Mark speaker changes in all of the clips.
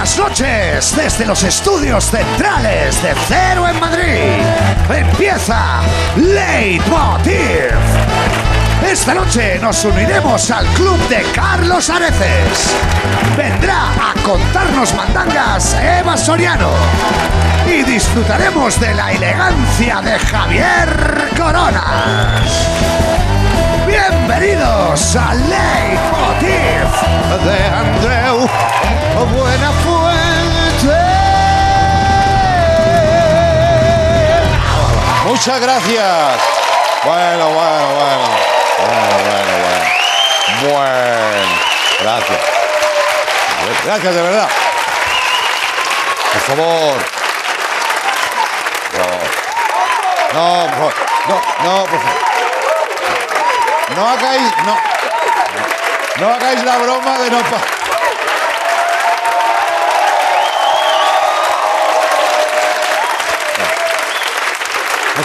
Speaker 1: Buenas noches desde los estudios centrales de Cero en Madrid. Empieza Leitmotiv. Esta noche nos uniremos al club de Carlos Areces. Vendrá a contarnos mandangas Eva Soriano. Y disfrutaremos de la elegancia de Javier Corona. Bienvenidos a Leitmotiv de Andreu Buenafuente.
Speaker 2: Muchas gracias. Bueno, bueno, bueno. Bueno, bueno, bueno. Bueno. Gracias. Gracias, de verdad. Por favor. No, no, por favor. No, no, por favor. No hagáis, no. No hagáis la broma de no.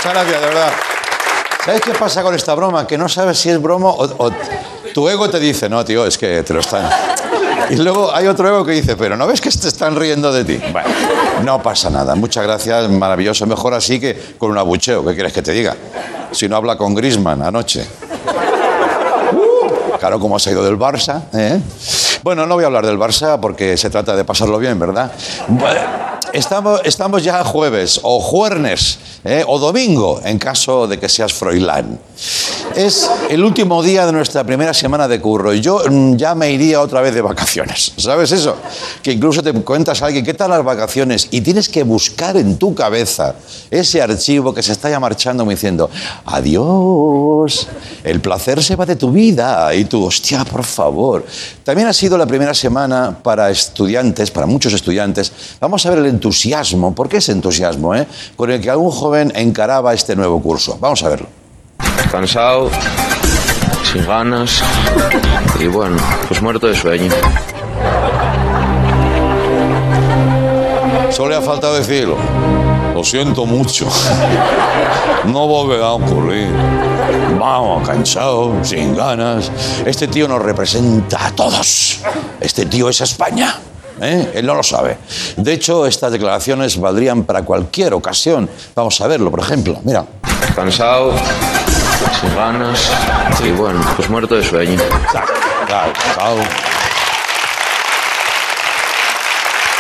Speaker 2: Muchas gracias, de verdad. ¿Sabes qué pasa con esta broma? Que no sabes si es broma o, o tu ego te dice, no, tío, es que te lo están. Y luego hay otro ego que dice, pero ¿no ves que te están riendo de ti? Bueno, no pasa nada. Muchas gracias, maravilloso. Mejor así que con un abucheo. ¿Qué quieres que te diga? Si no habla con Grisman anoche. Claro, como se ha ido del Barça. ¿eh? Bueno, no voy a hablar del Barça porque se trata de pasarlo bien, ¿verdad? Estamos, estamos ya jueves o jueves ¿eh? o domingo, en caso de que seas Froilán. Es el último día de nuestra primera semana de curro y yo mm, ya me iría otra vez de vacaciones. ¿Sabes eso? Que incluso te cuentas a alguien, ¿qué tal las vacaciones? Y tienes que buscar en tu cabeza ese archivo que se está ya marchando diciendo, adiós, el placer se va de tu vida. Y tú, hostia, por favor. También ha sido la primera semana para estudiantes, para muchos estudiantes. Vamos a ver el entusiasmo, ¿por qué ese entusiasmo? eh? Con el que algún joven encaraba este nuevo curso. Vamos a verlo.
Speaker 3: Cansado, sin ganas y bueno, pues muerto de sueño.
Speaker 2: Solo le ha faltado decirlo. Lo siento mucho. No volverá a ocurrir. Vamos, cansado, sin ganas. Este tío nos representa a todos. Este tío es España. ¿eh? Él no lo sabe. De hecho, estas declaraciones valdrían para cualquier ocasión. Vamos a verlo, por ejemplo. Mira.
Speaker 3: Cansado, sin ganas y bueno, pues muerto de sueño.
Speaker 2: Claro, claro.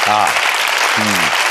Speaker 2: Ah. mm.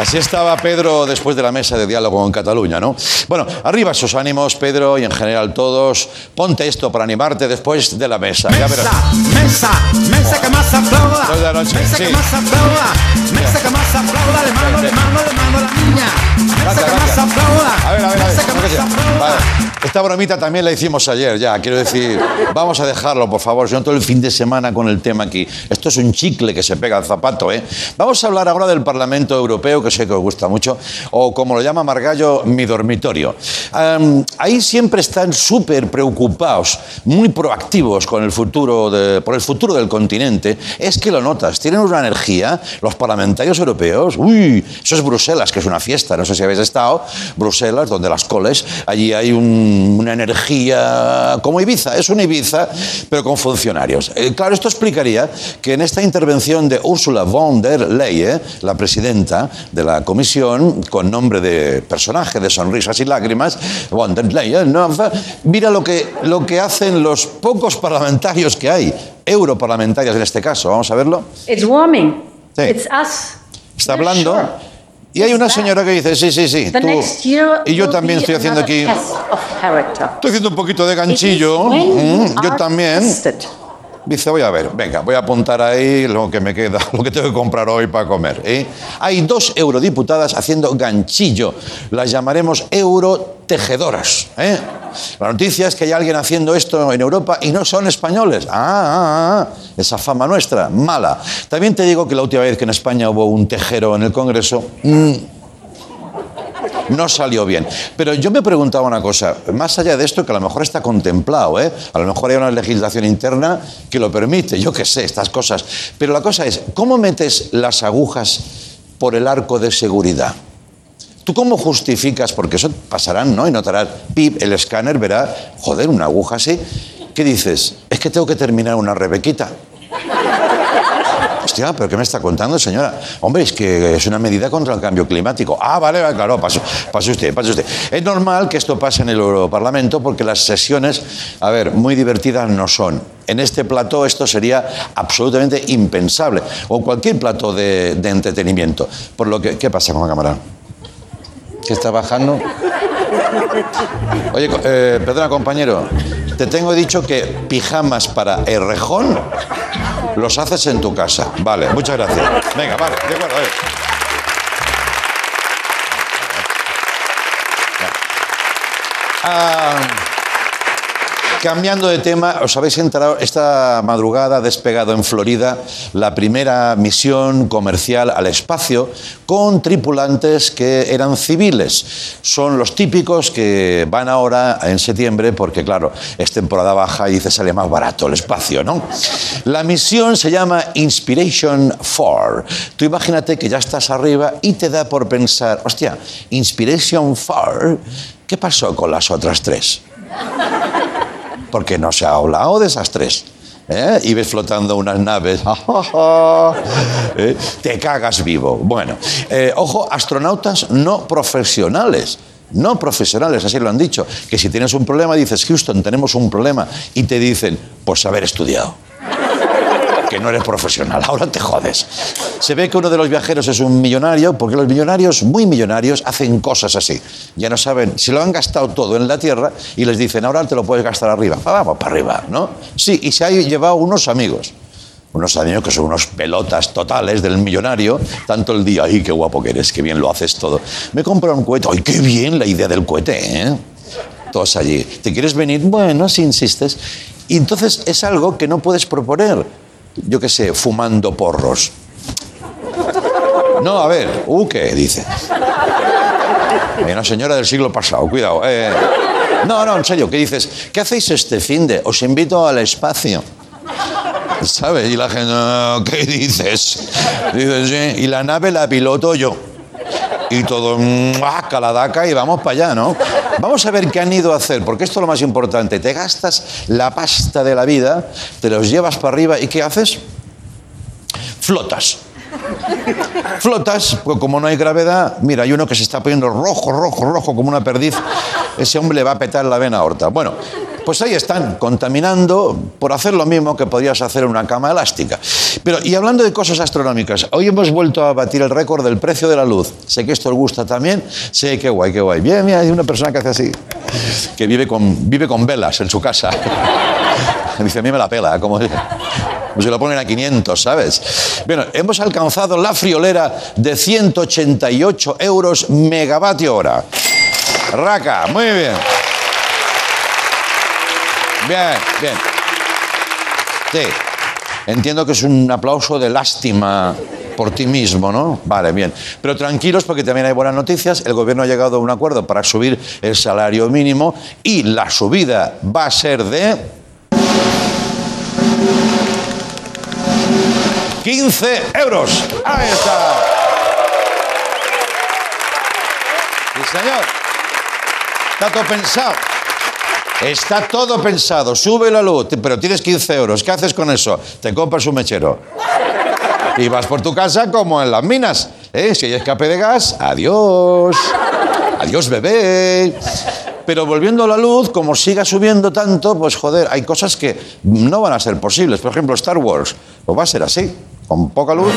Speaker 2: Así estaba Pedro después de la mesa de diálogo en Cataluña, ¿no? Bueno, arriba esos ánimos, Pedro, y en general todos. Ponte esto para animarte después de la mesa. Ya verás.
Speaker 4: Mesa, mesa que más aplauda.
Speaker 2: Dos de la noche,
Speaker 4: Mesa
Speaker 2: sí.
Speaker 4: que más aplauda. Mesa que más aplauda. Le mando, le mando, le mando a la niña.
Speaker 2: Gracias, gracias. A ver, a ver, a
Speaker 4: que
Speaker 2: sea. Vale. Esta bromita también la hicimos ayer, ya. Quiero decir, vamos a dejarlo, por favor, si no todo el fin de semana con el tema aquí. Esto es un chicle que se pega al zapato, ¿eh? Vamos a hablar ahora del Parlamento Europeo, que sé que os gusta mucho, o como lo llama Margallo, mi dormitorio. Am, ahí siempre están súper preocupados, muy proactivos con el futuro de- por el futuro del continente. Es que lo notas, tienen una energía, los parlamentarios europeos, uy, eso es Bruselas, que es una fiesta, no sé si habéis estado, Bruselas, donde las coles, allí hay un- una energía como Ibiza, es una Ibiza, pero con funcionarios. Eh, claro, esto explicaría que en esta intervención de Ursula von der Leyen, la presidenta de la comisión, con nombre de personaje de sonrisas y lágrimas, von der Leyen, ¿no? mira lo que, lo que hacen los pocos parlamentarios que hay, europarlamentarios en este caso, vamos a verlo.
Speaker 5: It's warming.
Speaker 2: Sí.
Speaker 5: It's us.
Speaker 2: Está hablando. Y hay una señora que dice, sí, sí, sí, tú. Y yo también estoy haciendo aquí... Estoy haciendo un poquito de ganchillo. Mm, yo también. Dice, voy a ver, venga, voy a apuntar ahí lo que me queda, lo que tengo que comprar hoy para comer. ¿eh? Hay dos eurodiputadas haciendo ganchillo. Las llamaremos eurotejedoras. ¿eh? La noticia es que hay alguien haciendo esto en Europa y no son españoles. Ah, ah, ah, esa fama nuestra, mala. También te digo que la última vez que en España hubo un tejero en el Congreso, mm, no salió bien. Pero yo me preguntaba una cosa, más allá de esto, que a lo mejor está contemplado, ¿eh? a lo mejor hay una legislación interna que lo permite, yo qué sé, estas cosas. Pero la cosa es, ¿cómo metes las agujas por el arco de seguridad? ¿Tú cómo justificas? Porque eso pasarán, ¿no? Y notarás, pip, el escáner verá, joder, una aguja así. ¿Qué dices? Es que tengo que terminar una rebequita. Hostia, ¿pero qué me está contando, señora? Hombre, es que es una medida contra el cambio climático. Ah, vale, claro, pase, pase usted, pase usted. Es normal que esto pase en el Europarlamento porque las sesiones, a ver, muy divertidas no son. En este plató esto sería absolutamente impensable. O cualquier plató de, entretenimiento. Por lo que, ¿qué pasa con la cámara? ¿Qué está bajando? Oye, eh, perdona, compañero. Te tengo dicho que pijamas para el rejón los haces en tu casa. Vale, muchas gracias. Venga, vale, de acuerdo. eh. Ah, Cambiando de tema, os habéis enterado, esta madrugada ha despegado en Florida la primera misión comercial al espacio con tripulantes que eran civiles. Son los típicos que van ahora en septiembre porque, claro, es temporada baja y dice sale más barato el espacio, ¿no? La misión se llama Inspiration 4. Tú imagínate que ya estás arriba y te da por pensar, hostia, Inspiration 4, ¿qué pasó con las otras tres? Porque no se ha hablado de esas tres. ¿eh? Y ves flotando unas naves. ¿eh? Te cagas vivo. Bueno, eh, ojo, astronautas no profesionales. No profesionales, así lo han dicho. Que si tienes un problema, dices, Houston, tenemos un problema. Y te dicen, pues haber estudiado. Que no eres profesional, ahora te jodes. Se ve que uno de los viajeros es un millonario, porque los millonarios, muy millonarios, hacen cosas así. Ya no saben, se lo han gastado todo en la tierra y les dicen, ahora te lo puedes gastar arriba. Ah, Vamos para arriba, ¿no? Sí, y se ha llevado unos amigos. Unos amigos que son unos pelotas totales del millonario, tanto el día, ¡ay, qué guapo que eres, qué bien lo haces todo! Me compro un cohete, ¡ay, qué bien la idea del cohete, ¿eh? Todos allí. ¿Te quieres venir? Bueno, si insistes. Y entonces es algo que no puedes proponer, yo qué sé, fumando porros. No, a ver, ¿u qué? Dice. Una señora del siglo pasado, cuidado. eh. No, no, en serio, ¿qué dices? ¿Qué hacéis este fin de? Os invito al espacio. ¿Sabes? Y la gente, "No, ¿qué dices? Dices, sí. Y la nave la piloto yo. Y todo, caladaca y vamos para allá, ¿no? Vamos a ver qué han ido a hacer, porque esto es lo más importante. Te gastas la pasta de la vida, te los llevas para arriba y ¿qué haces? Flotas. Flotas, pues como no hay gravedad, mira, hay uno que se está poniendo rojo, rojo, rojo, como una perdiz. Ese hombre le va a petar la vena aorta. Bueno, pues ahí están, contaminando por hacer lo mismo que podrías hacer en una cama elástica. Pero, y hablando de cosas astronómicas, hoy hemos vuelto a batir el récord del precio de la luz. Sé que esto os gusta también. Sé qué guay, qué guay. Bien, mira, hay una persona que hace así, que vive con, con velas en su casa. Dice, a mí me la pela, como se lo ponen a 500, ¿sabes? Bueno, hemos alcanzado la friolera de 188 euros megavatio hora. Raca, muy bien. Bien, bien. Sí, entiendo que es un aplauso de lástima por ti mismo, ¿no? Vale, bien. Pero tranquilos porque también hay buenas noticias. El gobierno ha llegado a un acuerdo para subir el salario mínimo y la subida va a ser de... 15 euros. Ahí está. Sí, señor. Todo pensado. Está todo pensado. Sube la luz, pero tienes 15 euros. ¿Qué haces con eso? Te compras un mechero. Y vas por tu casa como en las minas. ¿eh? Si hay escape de gas, adiós. Adiós, bebé. Pero volviendo a la luz, como siga subiendo tanto, pues joder, hay cosas que no van a ser posibles. Por ejemplo, Star Wars. Pues va a ser así, con poca luz.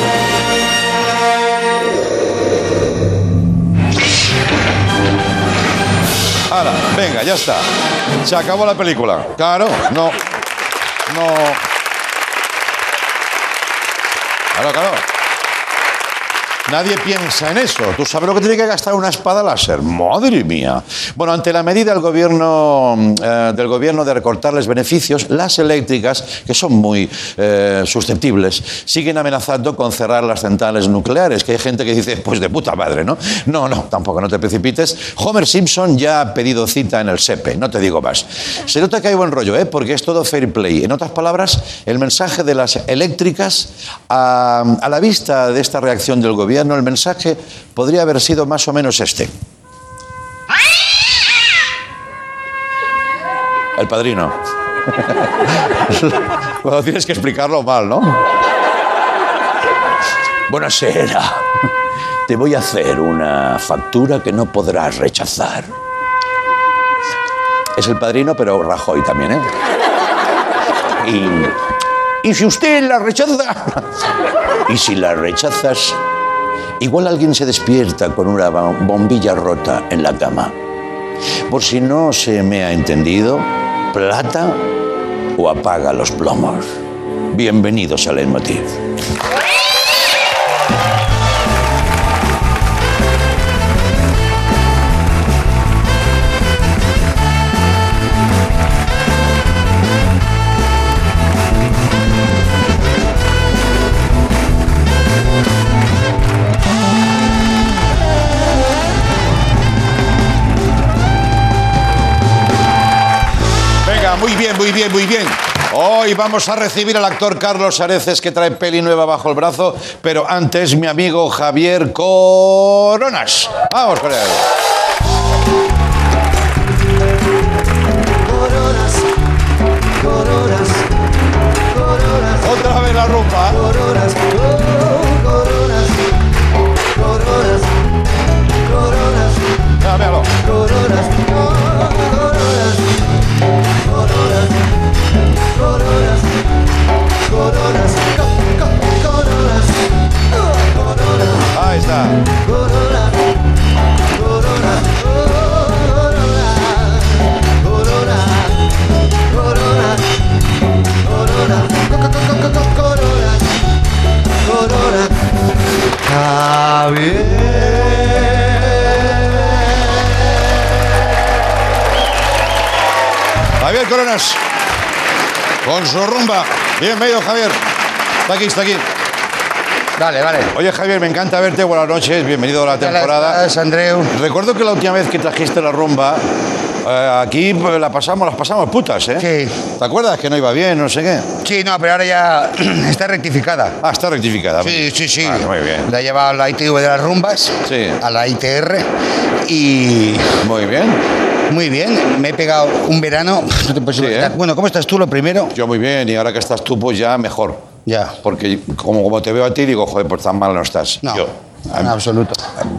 Speaker 2: Venga, ya está. Se acabó la película. Claro, no. No. Claro, claro. Nadie piensa en eso. ¿Tú sabes lo que tiene que gastar una espada láser? Madre mía. Bueno, ante la medida del gobierno, eh, del gobierno de recortarles beneficios, las eléctricas, que son muy eh, susceptibles, siguen amenazando con cerrar las centrales nucleares. Que hay gente que dice, pues de puta madre, ¿no? No, no, tampoco, no te precipites. Homer Simpson ya ha pedido cita en el SEPE, no te digo más. Se nota que hay buen rollo, ¿eh? Porque es todo fair play. En otras palabras, el mensaje de las eléctricas, a, a la vista de esta reacción del gobierno, el mensaje podría haber sido más o menos este. El padrino. Cuando tienes que explicarlo mal, ¿no? Buonasera. Te voy a hacer una factura que no podrás rechazar. Es el padrino, pero Rajoy también, ¿eh? Y, y si usted la rechaza, y si la rechazas, igual alguien se despierta con una bo- bombilla rota en la cama. Por si no se me ha entendido, plata o apaga los plomos. Bienvenidos al Leitmotiv. Bien, muy bien, muy bien. Hoy vamos a recibir al actor Carlos Areces que trae peli nueva bajo el brazo, pero antes mi amigo Javier Coronas. Vamos con él.
Speaker 4: Coronas, coronas, coronas,
Speaker 2: Otra vez la rumba.
Speaker 4: coronas, oh,
Speaker 2: Bienvenido, Javier. Está aquí, está aquí.
Speaker 6: Vale, vale.
Speaker 2: Oye, Javier, me encanta verte. Buenas noches. Bienvenido a la temporada.
Speaker 6: Gracias, Andreu.
Speaker 2: Recuerdo que la última vez que trajiste la rumba, eh, aquí pues, la pasamos, las pasamos putas, ¿eh?
Speaker 6: Sí.
Speaker 2: ¿Te acuerdas que no iba bien, no sé qué?
Speaker 6: Sí, no, pero ahora ya está rectificada.
Speaker 2: Ah, está rectificada.
Speaker 6: Sí, sí, sí.
Speaker 2: Muy bien.
Speaker 6: La he llevado a la ITV de las rumbas,
Speaker 2: Sí.
Speaker 6: a la ITR, y
Speaker 2: Muy bien.
Speaker 6: Muy bien. Me he pegado un verano. No te puedes
Speaker 2: Sí,
Speaker 6: imaginar.
Speaker 2: ¿eh?
Speaker 6: Bueno, ¿cómo estás tú lo primero?
Speaker 2: Yo muy bien, y ahora que estás tú, pues ya mejor.
Speaker 6: Ya.
Speaker 2: Porque como, como te veo a ti, digo, joder, pues tan mal no estás.
Speaker 6: No,
Speaker 2: Yo.
Speaker 6: en absoluto.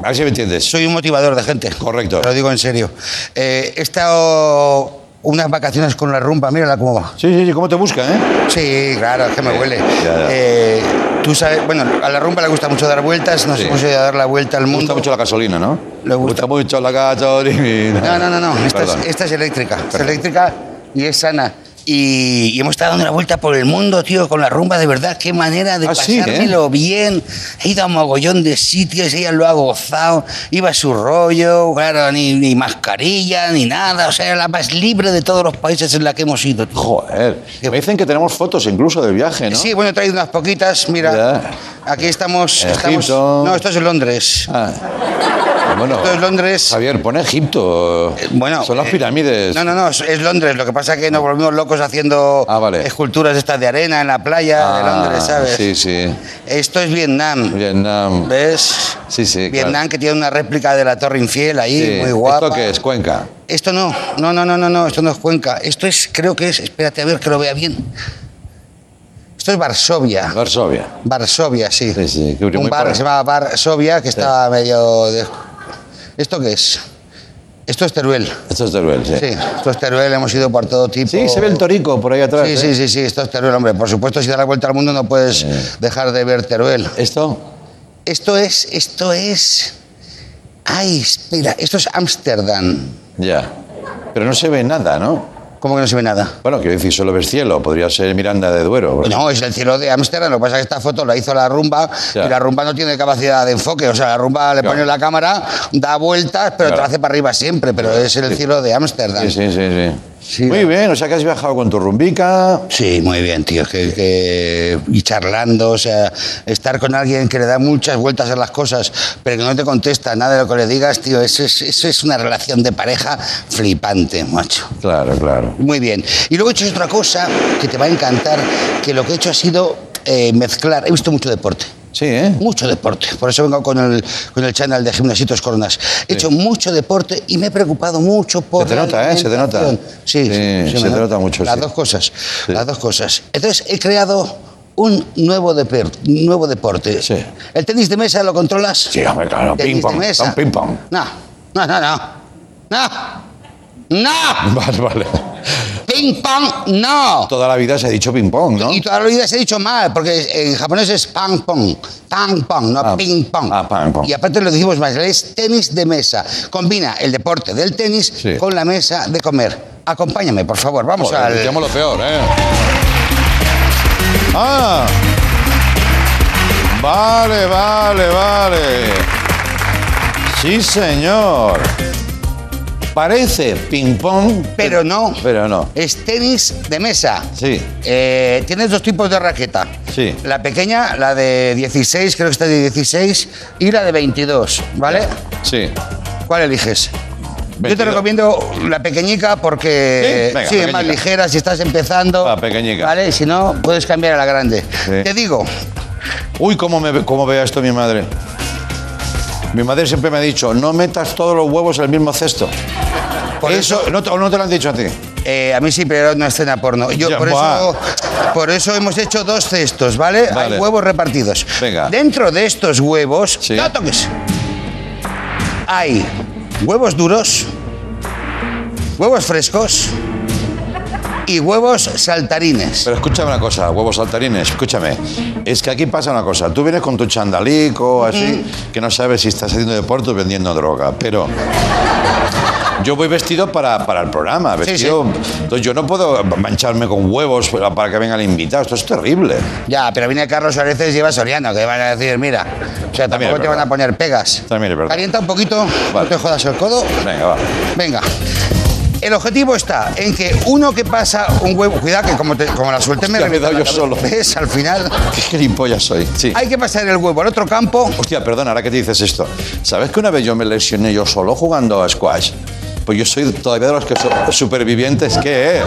Speaker 2: A ver si me entiendes.
Speaker 6: Soy un motivador de gente.
Speaker 2: Correcto.
Speaker 6: Te lo digo en serio. Eh, he estado unas vacaciones con la rumba, mírala cómo va.
Speaker 2: Sí, sí, sí, ¿cómo te busca, eh?
Speaker 6: Sí, claro, es que me huele.
Speaker 2: ya, ya.
Speaker 6: Eh, tú sabes, bueno, a la rumba le gusta mucho dar vueltas, nos
Speaker 2: Sí.
Speaker 6: hemos ido a dar la vuelta al mundo.
Speaker 2: gusta mucho la gasolina, ¿no?
Speaker 6: Le gusta.
Speaker 2: mucho la gasolina.
Speaker 6: No, no, no, no. Esta, es, esta es eléctrica. Es eléctrica y es sana. Y, y hemos estado dando una vuelta por el mundo, tío, con la rumba, de verdad. Qué manera de
Speaker 2: Ah, sí, ¿eh?
Speaker 6: pasármelo bien. He ido a un mogollón de sitios, ella lo ha gozado. Iba a su rollo, claro, ni, ni mascarilla, ni nada. O sea, era la más libre de todos los países en la que hemos ido. tío.
Speaker 2: Joder. Me dicen que tenemos fotos incluso del viaje, ¿no?
Speaker 6: Sí, bueno, he traído unas poquitas. Mira, aquí estamos. Estamos no, esto es Londres.
Speaker 2: Ah. Bueno,
Speaker 6: Esto es Londres.
Speaker 2: Javier, pone Egipto.
Speaker 6: Bueno,
Speaker 2: Son las
Speaker 6: eh,
Speaker 2: pirámides.
Speaker 6: No, no, no, es, es Londres. Lo que pasa es que nos volvimos locos haciendo
Speaker 2: Ah, vale.
Speaker 6: esculturas estas de arena en la playa de
Speaker 2: Ah,
Speaker 6: Londres, ¿sabes?
Speaker 2: Sí, sí.
Speaker 6: Esto es Vietnam.
Speaker 2: Vietnam.
Speaker 6: ¿Ves?
Speaker 2: Sí, sí,
Speaker 6: Vietnam
Speaker 2: claro.
Speaker 6: que tiene una réplica de la Torre Infiel ahí,
Speaker 2: Sí.
Speaker 6: muy guapa.
Speaker 2: ¿Esto qué es? Cuenca.
Speaker 6: Esto no, no, no, no, no, no, esto no es Cuenca. Esto es, creo que es, espérate a ver que lo vea bien. Esto es Varsovia.
Speaker 2: Varsovia.
Speaker 6: Varsovia, sí.
Speaker 2: Sí, sí,
Speaker 6: Un bar que se llama Varsovia que estaba medio... de- ¿Esto qué es? Esto es Teruel.
Speaker 2: Esto es Teruel, sí.
Speaker 6: Sí, esto es Teruel, hemos ido por todo tipo.
Speaker 2: Sí, se ve el torico por ahí atrás.
Speaker 6: Sí,
Speaker 2: ¿eh?
Speaker 6: sí, sí, sí, esto es Teruel, hombre. Por supuesto, si das la vuelta al mundo no puedes dejar de ver Teruel.
Speaker 2: ¿Esto?
Speaker 6: Esto es, esto es... Ay, espera, esto es Ámsterdam.
Speaker 2: Ya. Pero no se ve nada, ¿no?
Speaker 6: ¿Cómo que no se ve nada?
Speaker 2: Bueno, quiero decir, solo ves cielo. Podría ser Miranda de Duero.
Speaker 6: No, es el cielo de Ámsterdam. Lo que pasa es que esta foto la hizo la rumba
Speaker 2: Ya.
Speaker 6: y la rumba no tiene capacidad de enfoque. O sea, la rumba le
Speaker 2: Claro.
Speaker 6: pone la cámara, da vueltas, pero te
Speaker 2: Claro.
Speaker 6: la hace para arriba siempre. Pero es el cielo de Ámsterdam.
Speaker 2: Sí, sí, sí, sí.
Speaker 6: Sí,
Speaker 2: Muy bien, o sea que has viajado con tu rumbica.
Speaker 6: Sí, muy bien, tío. Que, que- y charlando, o sea, estar con alguien que le da muchas vueltas a las cosas, pero que no te contesta nada de lo que le digas, tío, eso es, eso es una relación de pareja flipante, macho.
Speaker 2: Claro, claro.
Speaker 6: Muy bien. Y luego he hecho otra cosa que te va a encantar, que lo que he hecho ha sido eh, mezclar. He visto mucho deporte.
Speaker 2: Sí, ¿eh?
Speaker 6: Mucho deporte. Por eso vengo con el, con el channel de Gimnasitos Coronas. He hecho mucho deporte y me he preocupado mucho por.
Speaker 2: Se te nota, ¿eh? Se te nota.
Speaker 6: Sí,
Speaker 2: Sí,
Speaker 6: sí,
Speaker 2: se te
Speaker 6: no-
Speaker 2: nota mucho,
Speaker 6: Las
Speaker 2: sí.
Speaker 6: dos cosas. Las dos cosas. Entonces he creado un nuevo, deper- nuevo deporte.
Speaker 2: Sí.
Speaker 6: ¿El tenis de mesa lo controlas?
Speaker 2: Sí, hombre, claro,
Speaker 6: ¿Tenis
Speaker 2: ping-pong,
Speaker 6: de mesa?
Speaker 2: un ping-pong.
Speaker 6: No, no, no, no. No. No.
Speaker 2: Vale, vale.
Speaker 6: Ping pong, no.
Speaker 2: Toda la vida se ha dicho ping-pong, ¿no?
Speaker 6: Y toda la vida se ha dicho mal, porque en japonés es pang pong. Pang pong, no
Speaker 2: Ah,
Speaker 6: ping pong.
Speaker 2: ah, pang pong.
Speaker 6: Y aparte lo decimos más, es tenis de mesa. Combina el deporte del tenis
Speaker 2: Sí.
Speaker 6: con la mesa de comer. Acompáñame, por favor, vamos
Speaker 2: Joder,
Speaker 6: al.
Speaker 2: decíamos lo peor, ¿eh? Ah. Vale, vale, vale. Sí, señor. Parece ping-pong.
Speaker 6: Pero no.
Speaker 2: Pero no.
Speaker 6: Es tenis de mesa.
Speaker 2: Sí.
Speaker 6: Eh, tienes dos tipos de raqueta.
Speaker 2: Sí.
Speaker 6: La pequeña, la de 16, creo que está de 16, y la de 22, ¿vale?
Speaker 2: Sí.
Speaker 6: ¿Cuál eliges? Yo te
Speaker 2: 22.
Speaker 6: recomiendo la pequeñica porque
Speaker 2: Sí, venga,
Speaker 6: sí, es más ligera si estás empezando.
Speaker 2: La pequeñica.
Speaker 6: ¿Vale? Si no, puedes cambiar a la grande.
Speaker 2: Sí.
Speaker 6: Te digo,
Speaker 2: Uy, cómo, me, cómo ve esto mi madre. Mi madre siempre me ha dicho, no metas todos los huevos en el mismo cesto.
Speaker 6: Por
Speaker 2: eso, ¿no, te- ¿o no te lo han dicho a ti?
Speaker 6: eh, a mí sí, pero era una escena porno. Yo,
Speaker 2: Ya,
Speaker 6: por, eso, por eso hemos hecho dos cestos, ¿vale?
Speaker 2: Vale.
Speaker 6: Hay huevos repartidos.
Speaker 2: Venga.
Speaker 6: Dentro de estos huevos,
Speaker 2: Sí.
Speaker 6: no toques. Hay huevos duros, huevos frescos y huevos saltarines.
Speaker 2: Pero escúchame una cosa, huevos saltarines, escúchame. Es que aquí pasa una cosa. Tú vienes con tu chandalico, así, que no sabes si estás haciendo deporte o vendiendo droga. Pero yo voy vestido para, para el programa.
Speaker 6: Sí,
Speaker 2: Vestido, Entonces yo no puedo mancharme con huevos para que venga el invitado. Esto es terrible.
Speaker 6: Ya, pero viene Carlos Areces y lleva Soriano, que van a decir, mira, o sea,
Speaker 2: También
Speaker 6: tampoco te van a poner pegas.
Speaker 2: También es verdad.
Speaker 6: Calienta un poquito,
Speaker 2: Vale.
Speaker 6: no te jodas el codo.
Speaker 2: Venga, va.
Speaker 6: Venga. El objetivo está en que uno que pasa un huevo, cuidado que como, te- como la suelte me
Speaker 2: Hostia, me he dado yo
Speaker 6: cabeza.
Speaker 2: solo.
Speaker 6: ¿Ves? Al final
Speaker 2: Qué gilipollas soy. Sí.
Speaker 6: hay que pasar el huevo al otro campo.
Speaker 2: Hostia, perdona, ahora que te dices esto. ¿Sabes que una vez yo me lesioné yo solo jugando a squash? Pues yo soy todavía de los que son supervivientes. ¿Qué? eh?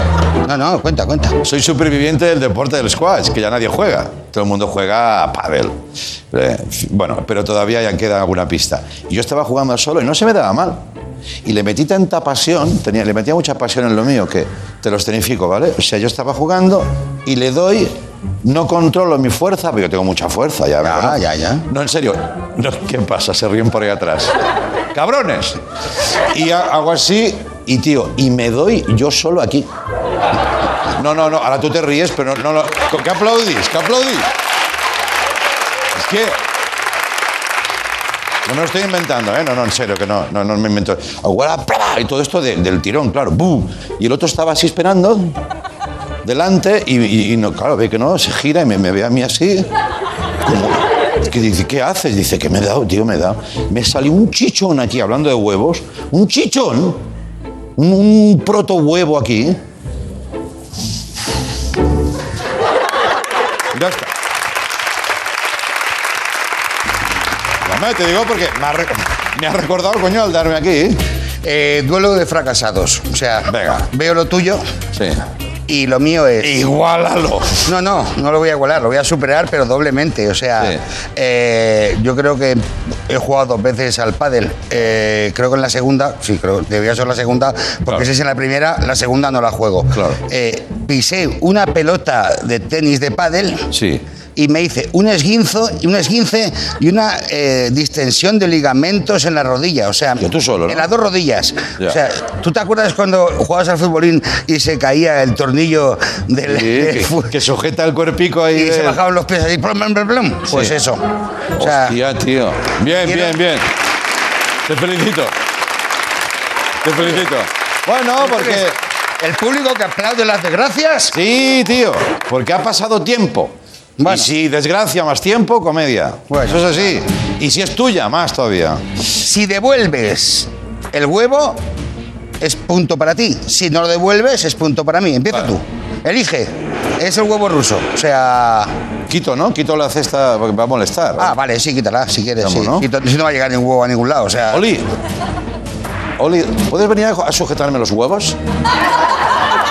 Speaker 6: No, no, cuenta, cuenta.
Speaker 2: Soy superviviente del deporte del squash, que ya nadie juega. Todo el mundo juega a pádel. Eh, bueno, pero todavía ya queda alguna pista. Y yo estaba jugando solo y no se me daba mal. Y le metí tanta pasión, tenía, le metía mucha pasión en lo mío, que te lo escenifico, ¿vale? O sea, yo estaba jugando y le doy, no controlo mi fuerza, pero yo tengo mucha fuerza ya.
Speaker 6: Ya,
Speaker 2: ¿verdad?
Speaker 6: ya, ya.
Speaker 2: No, en serio. No, ¿Qué pasa? Se ríen por ahí atrás. ¡Cabrones! Y ha- hago así y, tío, y me doy yo solo aquí. No, no, no, ahora tú te ríes, pero no, no, no. ¿Qué aplaudís? ¿Qué aplaudís? Es que... No lo estoy inventando, ¿eh? No, no, en serio, que no, no, no me invento. Y todo esto de- del tirón, claro, ¡bum! Y el otro estaba así esperando, delante, y, no, claro, ve que no, se gira y me, me ve a mí así. Como, que dice, ¿qué haces? Dice, que me he dado, tío, me he dado. Me salió un chichón aquí, hablando de huevos, un chichón, un, un proto huevo aquí. Ya está. Hombre, te digo porque me ha, me ha recordado, coño, al darme aquí.
Speaker 6: Eh, duelo de fracasados. O sea,
Speaker 2: Venga.
Speaker 6: veo lo tuyo
Speaker 2: Sí.
Speaker 6: y lo mío es.
Speaker 2: Igualalo.
Speaker 6: No, no, no lo voy a igualar, lo voy a superar, pero doblemente. O sea,
Speaker 2: Sí.
Speaker 6: eh, yo creo que he jugado dos veces al pádel. Eh, creo que en la segunda, sí, creo que debería ser la segunda, porque
Speaker 2: Claro.
Speaker 6: si es en la primera, la segunda no la juego.
Speaker 2: Claro.
Speaker 6: Eh, pisé una pelota de tenis de pádel.
Speaker 2: Sí.
Speaker 6: Y me hice un esguinzo, y un esguince y una eh, distensión de ligamentos en la rodilla. O sea,
Speaker 2: Ya tú solo, ¿no?
Speaker 6: en las dos rodillas.
Speaker 2: Ya.
Speaker 6: O sea, ¿tú te acuerdas cuando jugabas al futbolín y se caía el tornillo del,
Speaker 2: Sí,
Speaker 6: del
Speaker 2: que, que sujeta el cuerpico ahí.
Speaker 6: y se
Speaker 2: del-
Speaker 6: bajaban los pies así, plum, plum, plum, plum. Pues
Speaker 2: Sí.
Speaker 6: eso. O sea,
Speaker 2: Hostia, tío. Bien,
Speaker 6: quiero-
Speaker 2: bien, bien. Te felicito. Te felicito. Bueno, porque...
Speaker 6: el público que aplaude las desgracias.
Speaker 2: Sí, tío. Porque ha pasado tiempo.
Speaker 6: Bueno.
Speaker 2: Y si desgracia más tiempo, comedia.
Speaker 6: Bueno.
Speaker 2: Eso es así. Y si es tuya, más todavía.
Speaker 6: Si devuelves el huevo, es punto para ti. Si no lo devuelves, es punto para mí. Empieza
Speaker 2: Vale.
Speaker 6: tú. Elige. Es el huevo ruso. O sea.
Speaker 2: Quito, ¿no? Quito la cesta porque me va a molestar.
Speaker 6: Ah, vale, sí, quítala, si quieres.
Speaker 2: Vamos,
Speaker 6: sí.
Speaker 2: ¿no?
Speaker 6: Quito- si no va a llegar ningún huevo a ningún lado. O sea.
Speaker 2: Oli. Oli, ¿puedes venir a sujetarme los huevos?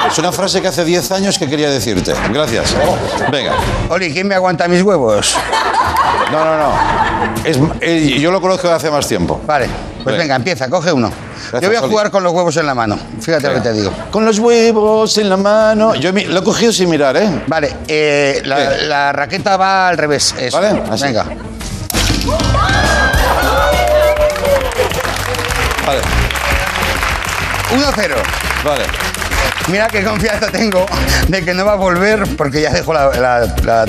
Speaker 2: Es una frase que hace 10 años que quería decirte. Gracias. Venga.
Speaker 6: Oli, ¿quién me aguanta mis huevos?
Speaker 2: No, no, no. Es, eh, yo lo conozco de hace más tiempo.
Speaker 6: Vale, pues
Speaker 2: Venga.
Speaker 6: empieza, coge uno. Yo voy a
Speaker 2: Oli.
Speaker 6: jugar con los huevos en la mano. Fíjate lo que te digo.
Speaker 2: Con los huevos en la mano. Yo mi- lo he cogido sin mirar, ¿eh?
Speaker 6: Vale, eh, la, raqueta va al revés. eso.
Speaker 2: ¿Vale? Así.
Speaker 6: Venga.
Speaker 2: Vale,
Speaker 6: 1-0.
Speaker 2: vale.
Speaker 6: Mira qué confianza tengo de que no va a volver porque ya dejó la, la- la-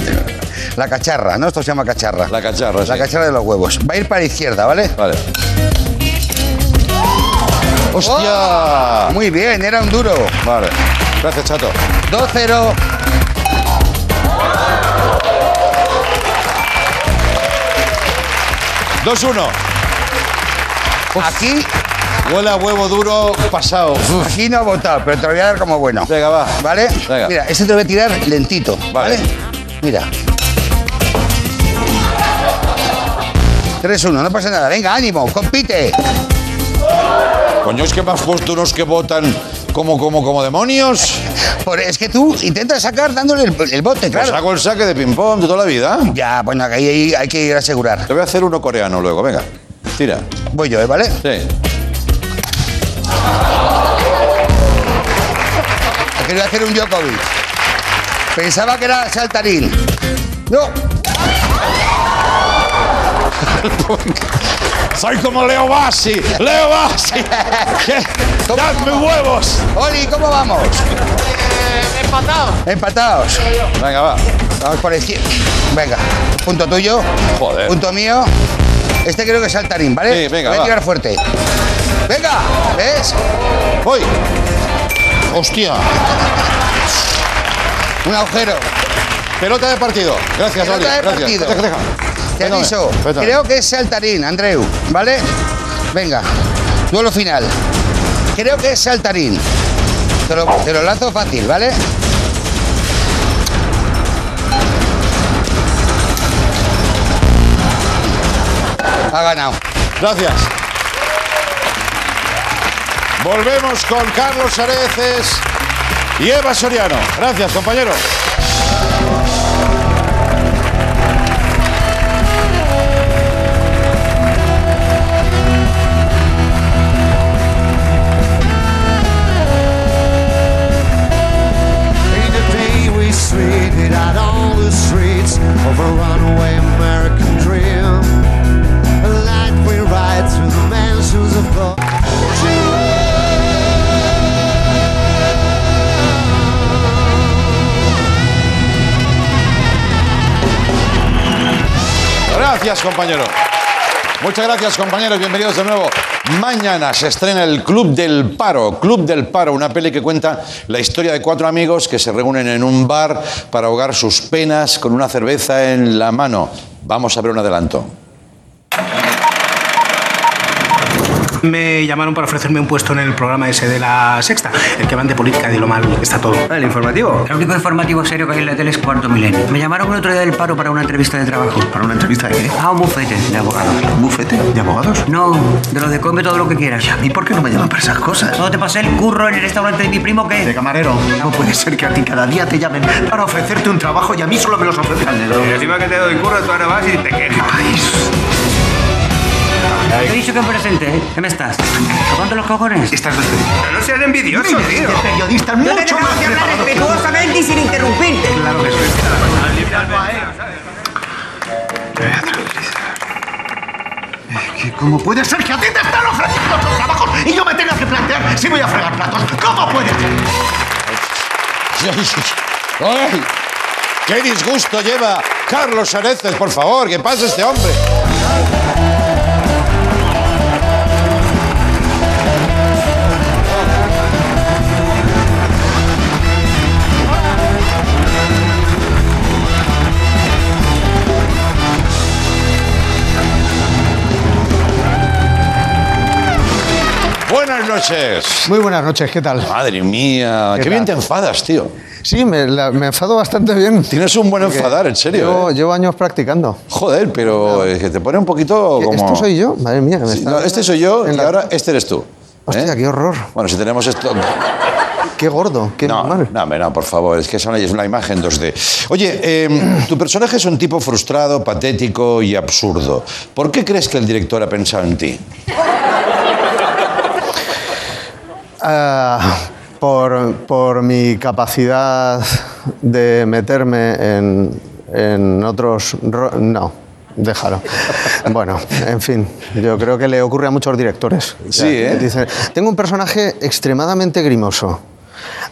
Speaker 6: la cacharra, ¿no? Esto se llama cacharra.
Speaker 2: La cacharra,
Speaker 6: La
Speaker 2: sí.
Speaker 6: cacharra de los huevos. Va a ir para la izquierda, ¿vale?
Speaker 2: Vale. ¡Hostia!
Speaker 6: Muy bien, era un duro.
Speaker 2: Vale. Gracias, chato.
Speaker 6: 2-0.
Speaker 2: Dos uno.
Speaker 6: Aquí,
Speaker 2: Huele a huevo duro pasado. Uf.
Speaker 6: aquí no ha votado, pero te lo voy a dar como bueno.
Speaker 2: Venga, va.
Speaker 6: ¿Vale?
Speaker 2: Venga.
Speaker 6: Mira, este te lo voy a tirar lentito.
Speaker 2: Vale.
Speaker 6: ¿Vale? Mira. 3-1, no pasa nada. Venga, ánimo, compite.
Speaker 2: Coño, es que me has puesto unos que votan como, como, como demonios.
Speaker 6: Por- es que tú intentas sacar dándole el, el bote,
Speaker 2: Pues
Speaker 6: claro.
Speaker 2: hago el saque de ping-pong de toda la vida.
Speaker 6: Ya, bueno, ahí, ahí hay que ir a asegurar.
Speaker 2: Te voy a hacer uno coreano luego, venga. Tira.
Speaker 6: Voy yo, ¿eh? ¿vale?
Speaker 2: Sí.
Speaker 6: Quería hacer un Djokovic. Pensaba que era saltarín. No,
Speaker 2: Soy como Leo Bassi. Leo Bassi. ¡Dadme huevos!
Speaker 6: Oli, ¿cómo vamos? empatados. Empatados.
Speaker 2: Venga, va.
Speaker 6: Vamos por izquierda. Venga, punto tuyo.
Speaker 2: Joder.
Speaker 6: Punto mío. Este creo que es saltarín, ¿vale?
Speaker 2: Sí, venga,
Speaker 6: Voy a
Speaker 2: va.
Speaker 6: tirar fuerte. Venga, ¿ves?
Speaker 2: ¡Voy! ¡Hostia!
Speaker 6: Un agujero.
Speaker 2: Pelota de partido. Gracias,
Speaker 6: Pelota de
Speaker 2: Gracias.
Speaker 6: partido.
Speaker 2: Deja, deja.
Speaker 6: Te
Speaker 2: Véndame,
Speaker 6: aviso.
Speaker 2: véndame.
Speaker 6: Creo que es saltarín, Andreu, ¿vale? Venga, duelo final. Creo que es saltarín. Te lo, te lo lanzo fácil, ¿vale? Ha ganado.
Speaker 2: Gracias. Volvemos con Carlos Areces y Eva Soriano. Gracias, compañero.
Speaker 7: Ain't
Speaker 2: Gracias. Muchas gracias, compañeros. Bienvenidos de nuevo. Mañana se estrena el Club del Paro. Club del Paro, una peli que cuenta la historia de cuatro amigos que se reúnen en un bar para ahogar sus penas con una cerveza en la mano. Vamos a ver un adelanto.
Speaker 8: Me llamaron para ofrecerme un puesto en el programa ese de la sexta, el que van de política de lo mal que está todo.
Speaker 9: ¿El informativo? El único informativo serio que hay en la tele es Cuarto Milenio. Me llamaron el otro día del paro para una entrevista de trabajo.
Speaker 10: ¿Para una entrevista de qué?
Speaker 9: Ah, un bufete de abogados.
Speaker 10: ¿Un bufete de abogados?
Speaker 9: No, de lo de come todo lo que quieras.
Speaker 10: ¿Y por qué no me llaman para esas cosas?
Speaker 9: ¿No te pasé el curro en el restaurante de mi primo
Speaker 10: De
Speaker 9: qué?
Speaker 10: camarero. No puede ser que a ti cada día te llamen para ofrecerte un trabajo y a mí solo me los ofrezcan negro.
Speaker 8: Y encima que te doy curro, tú ahora vas y te quejas.
Speaker 9: Te he dicho que me presente, ¿eh? ¿Qué me estás? ¿Tocando los cojones?
Speaker 10: Estás despedido.
Speaker 8: Pero no seas envidioso, tío.
Speaker 10: de periodistas mucho más preparados que
Speaker 9: respetuosamente y sin interrumpirte.
Speaker 10: Claro que sí. Es que ¿Cómo puede ser que a ti te están ofreciendo otros trabajos y yo me tenga que plantear si voy a fregar platos? ¿Cómo puede ser?
Speaker 2: ¡Ay! ¡Qué disgusto lleva Carlos Areces, por favor! ¿Qué pasa este hombre? Buenas noches.
Speaker 11: Muy buenas noches, ¿qué tal?
Speaker 2: Madre mía, qué,
Speaker 11: ¿Qué
Speaker 2: bien te enfadas, tío.
Speaker 11: Sí, me, la- me enfado bastante bien.
Speaker 2: Tienes un buen enfadar, en serio.
Speaker 11: Llevo,
Speaker 2: ¿eh?
Speaker 11: llevo años practicando.
Speaker 2: Joder, pero es que te pone un poquito como...
Speaker 11: ¿Esto soy yo? Madre mía. me
Speaker 2: Sí, no, este soy yo y
Speaker 11: la-
Speaker 2: ahora este eres tú.
Speaker 11: Hostia,
Speaker 2: ¿eh?
Speaker 11: qué horror.
Speaker 2: Bueno, si tenemos esto...
Speaker 11: Qué gordo, qué
Speaker 2: No,
Speaker 11: mal.
Speaker 2: no, no, por favor, es que son- es una imagen 2D. Oye, eh, tu personaje es un tipo frustrado, patético y absurdo. ¿Por qué crees que el director ha pensado en ti?
Speaker 11: Ah, por, por mi capacidad de meterme en, en otros... ro- No, déjalo. Bueno, en fin, yo creo que le ocurre a muchos directores.
Speaker 2: Sí, ¿eh?
Speaker 11: Dicen, tengo un personaje extremadamente grimoso.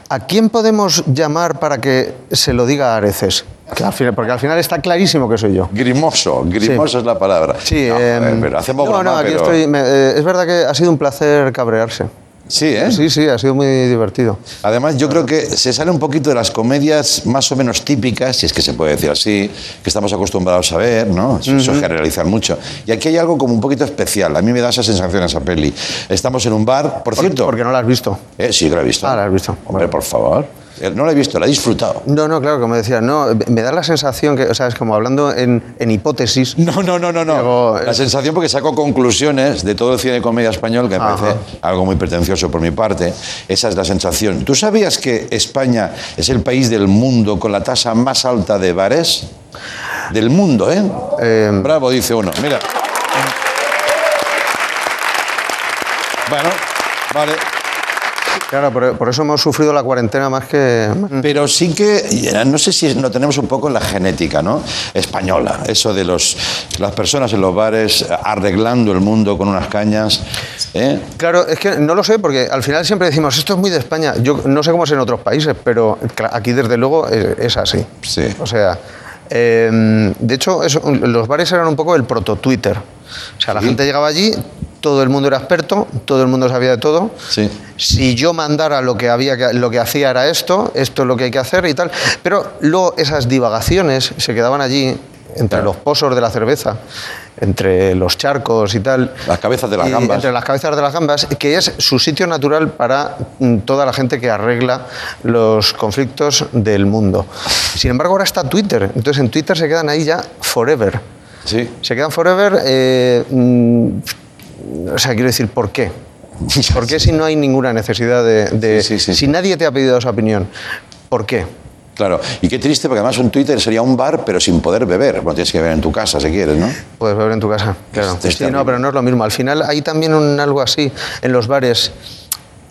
Speaker 11: ¿A quién podemos llamar para que se lo diga a Areces? Que al final- porque al final está clarísimo que soy yo.
Speaker 2: Grimoso, grimoso
Speaker 11: Sí.
Speaker 2: es la palabra.
Speaker 11: Sí,
Speaker 2: No,
Speaker 11: em,
Speaker 2: joder, pero hacemos
Speaker 11: no,
Speaker 2: broma,
Speaker 11: no, aquí
Speaker 2: pero-
Speaker 11: estoy. me- eh, es verdad que ha sido un placer cabrearse.
Speaker 2: Sí, ¿eh?
Speaker 11: Sí, sí, ha sido muy divertido.
Speaker 2: Además, yo creo que se sale un poquito de las comedias más o menos típicas, si es que se puede decir así, que estamos acostumbrados a ver, ¿no? Eso, eso es que realizar mucho. Y aquí hay algo como un poquito especial. A mí me da esa sensación esa peli. Estamos en un bar, por cierto.
Speaker 11: Porque no la has visto.
Speaker 2: Eh, sí, que la he visto.
Speaker 11: Ah, la has visto.
Speaker 2: Hombre, por favor. Eh, No la he visto, la he disfrutado.
Speaker 11: No, no, claro, como decía, no, me da la sensación que, o sea, es como hablando en, en hipótesis.
Speaker 2: No, no, no, no, no.
Speaker 11: Digo,
Speaker 2: La
Speaker 11: eh,
Speaker 2: sensación porque saco conclusiones de todo el cine de comedia español, que me
Speaker 11: Ajá.
Speaker 2: parece algo muy pretencioso por mi parte. Esa es la sensación. ¿Tú sabías que España es el país del mundo con la tasa más alta de bares? Del mundo, ¿eh?
Speaker 11: Eh,
Speaker 2: Bravo, dice uno. Mira. Bueno, vale.
Speaker 11: Claro, por, por eso hemos sufrido la cuarentena más que.
Speaker 2: Pero sí que, eh, no sé si lo tenemos un poco en la genética, ¿no? Española. Eso de los, las personas en los bares arreglando el mundo con unas cañas. ¿eh?
Speaker 11: Claro, es que no lo sé, porque al final siempre decimos, esto es muy de España. Yo no sé cómo es en otros países, pero aquí desde luego es, es así.
Speaker 2: Sí.
Speaker 11: O sea, eh, de hecho, eso, los bares eran un poco el proto-Twitter. O sea, la
Speaker 2: Sí.
Speaker 11: gente llegaba allí, todo el mundo era experto, todo el mundo sabía de todo.
Speaker 2: Sí.
Speaker 11: Si yo mandara lo que, había que- lo que hacía era esto, esto es lo que hay que hacer y tal. Pero luego esas divagaciones se quedaban allí entre los pozos de la cerveza, entre los charcos y tal.
Speaker 2: Las cabezas de las gambas.
Speaker 11: Entre las cabezas de las gambas, que es su sitio natural para mm, toda la gente que arregla los conflictos del mundo. Sin embargo, ahora está Twitter. Entonces en Twitter se quedan ahí ya forever.
Speaker 2: Sí.
Speaker 11: Se quedan forever. eh, mm, o sea, quiero decir, ¿por qué? ¿Por qué si no hay ninguna necesidad de... de-
Speaker 2: Sí, sí, sí.
Speaker 11: Si nadie te ha pedido esa opinión, ¿por qué?
Speaker 2: Claro, y qué triste, porque además un Twitter sería un bar, pero sin poder beber. Bueno, tienes que beber en tu casa si quieres, ¿no?
Speaker 11: Puedes beber en tu casa, claro.
Speaker 2: Este
Speaker 11: Sí, no, pero no es lo mismo. Al final hay también un, algo así en los bares,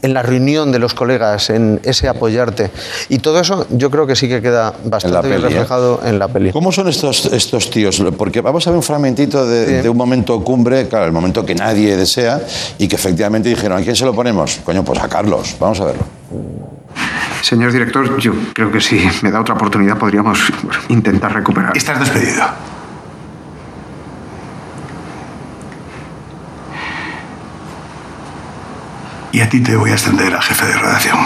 Speaker 11: en la reunión de los colegas, en ese apoyarte. Y todo eso yo creo que sí que queda bastante
Speaker 2: peli, ¿eh?
Speaker 11: reflejado en la peli.
Speaker 2: ¿Cómo son estos, estos tíos? Porque vamos a ver un fragmentito de,
Speaker 11: Sí.
Speaker 2: de un momento cumbre, claro, el momento que nadie desea, y que efectivamente dijeron, ¿a quién se lo ponemos? Coño, pues a Carlos. Vamos a verlo.
Speaker 8: Señor director, yo creo que si me da otra oportunidad podríamos intentar recuperar.
Speaker 10: Estás despedido. Y a ti te voy a extender a jefe de redacción.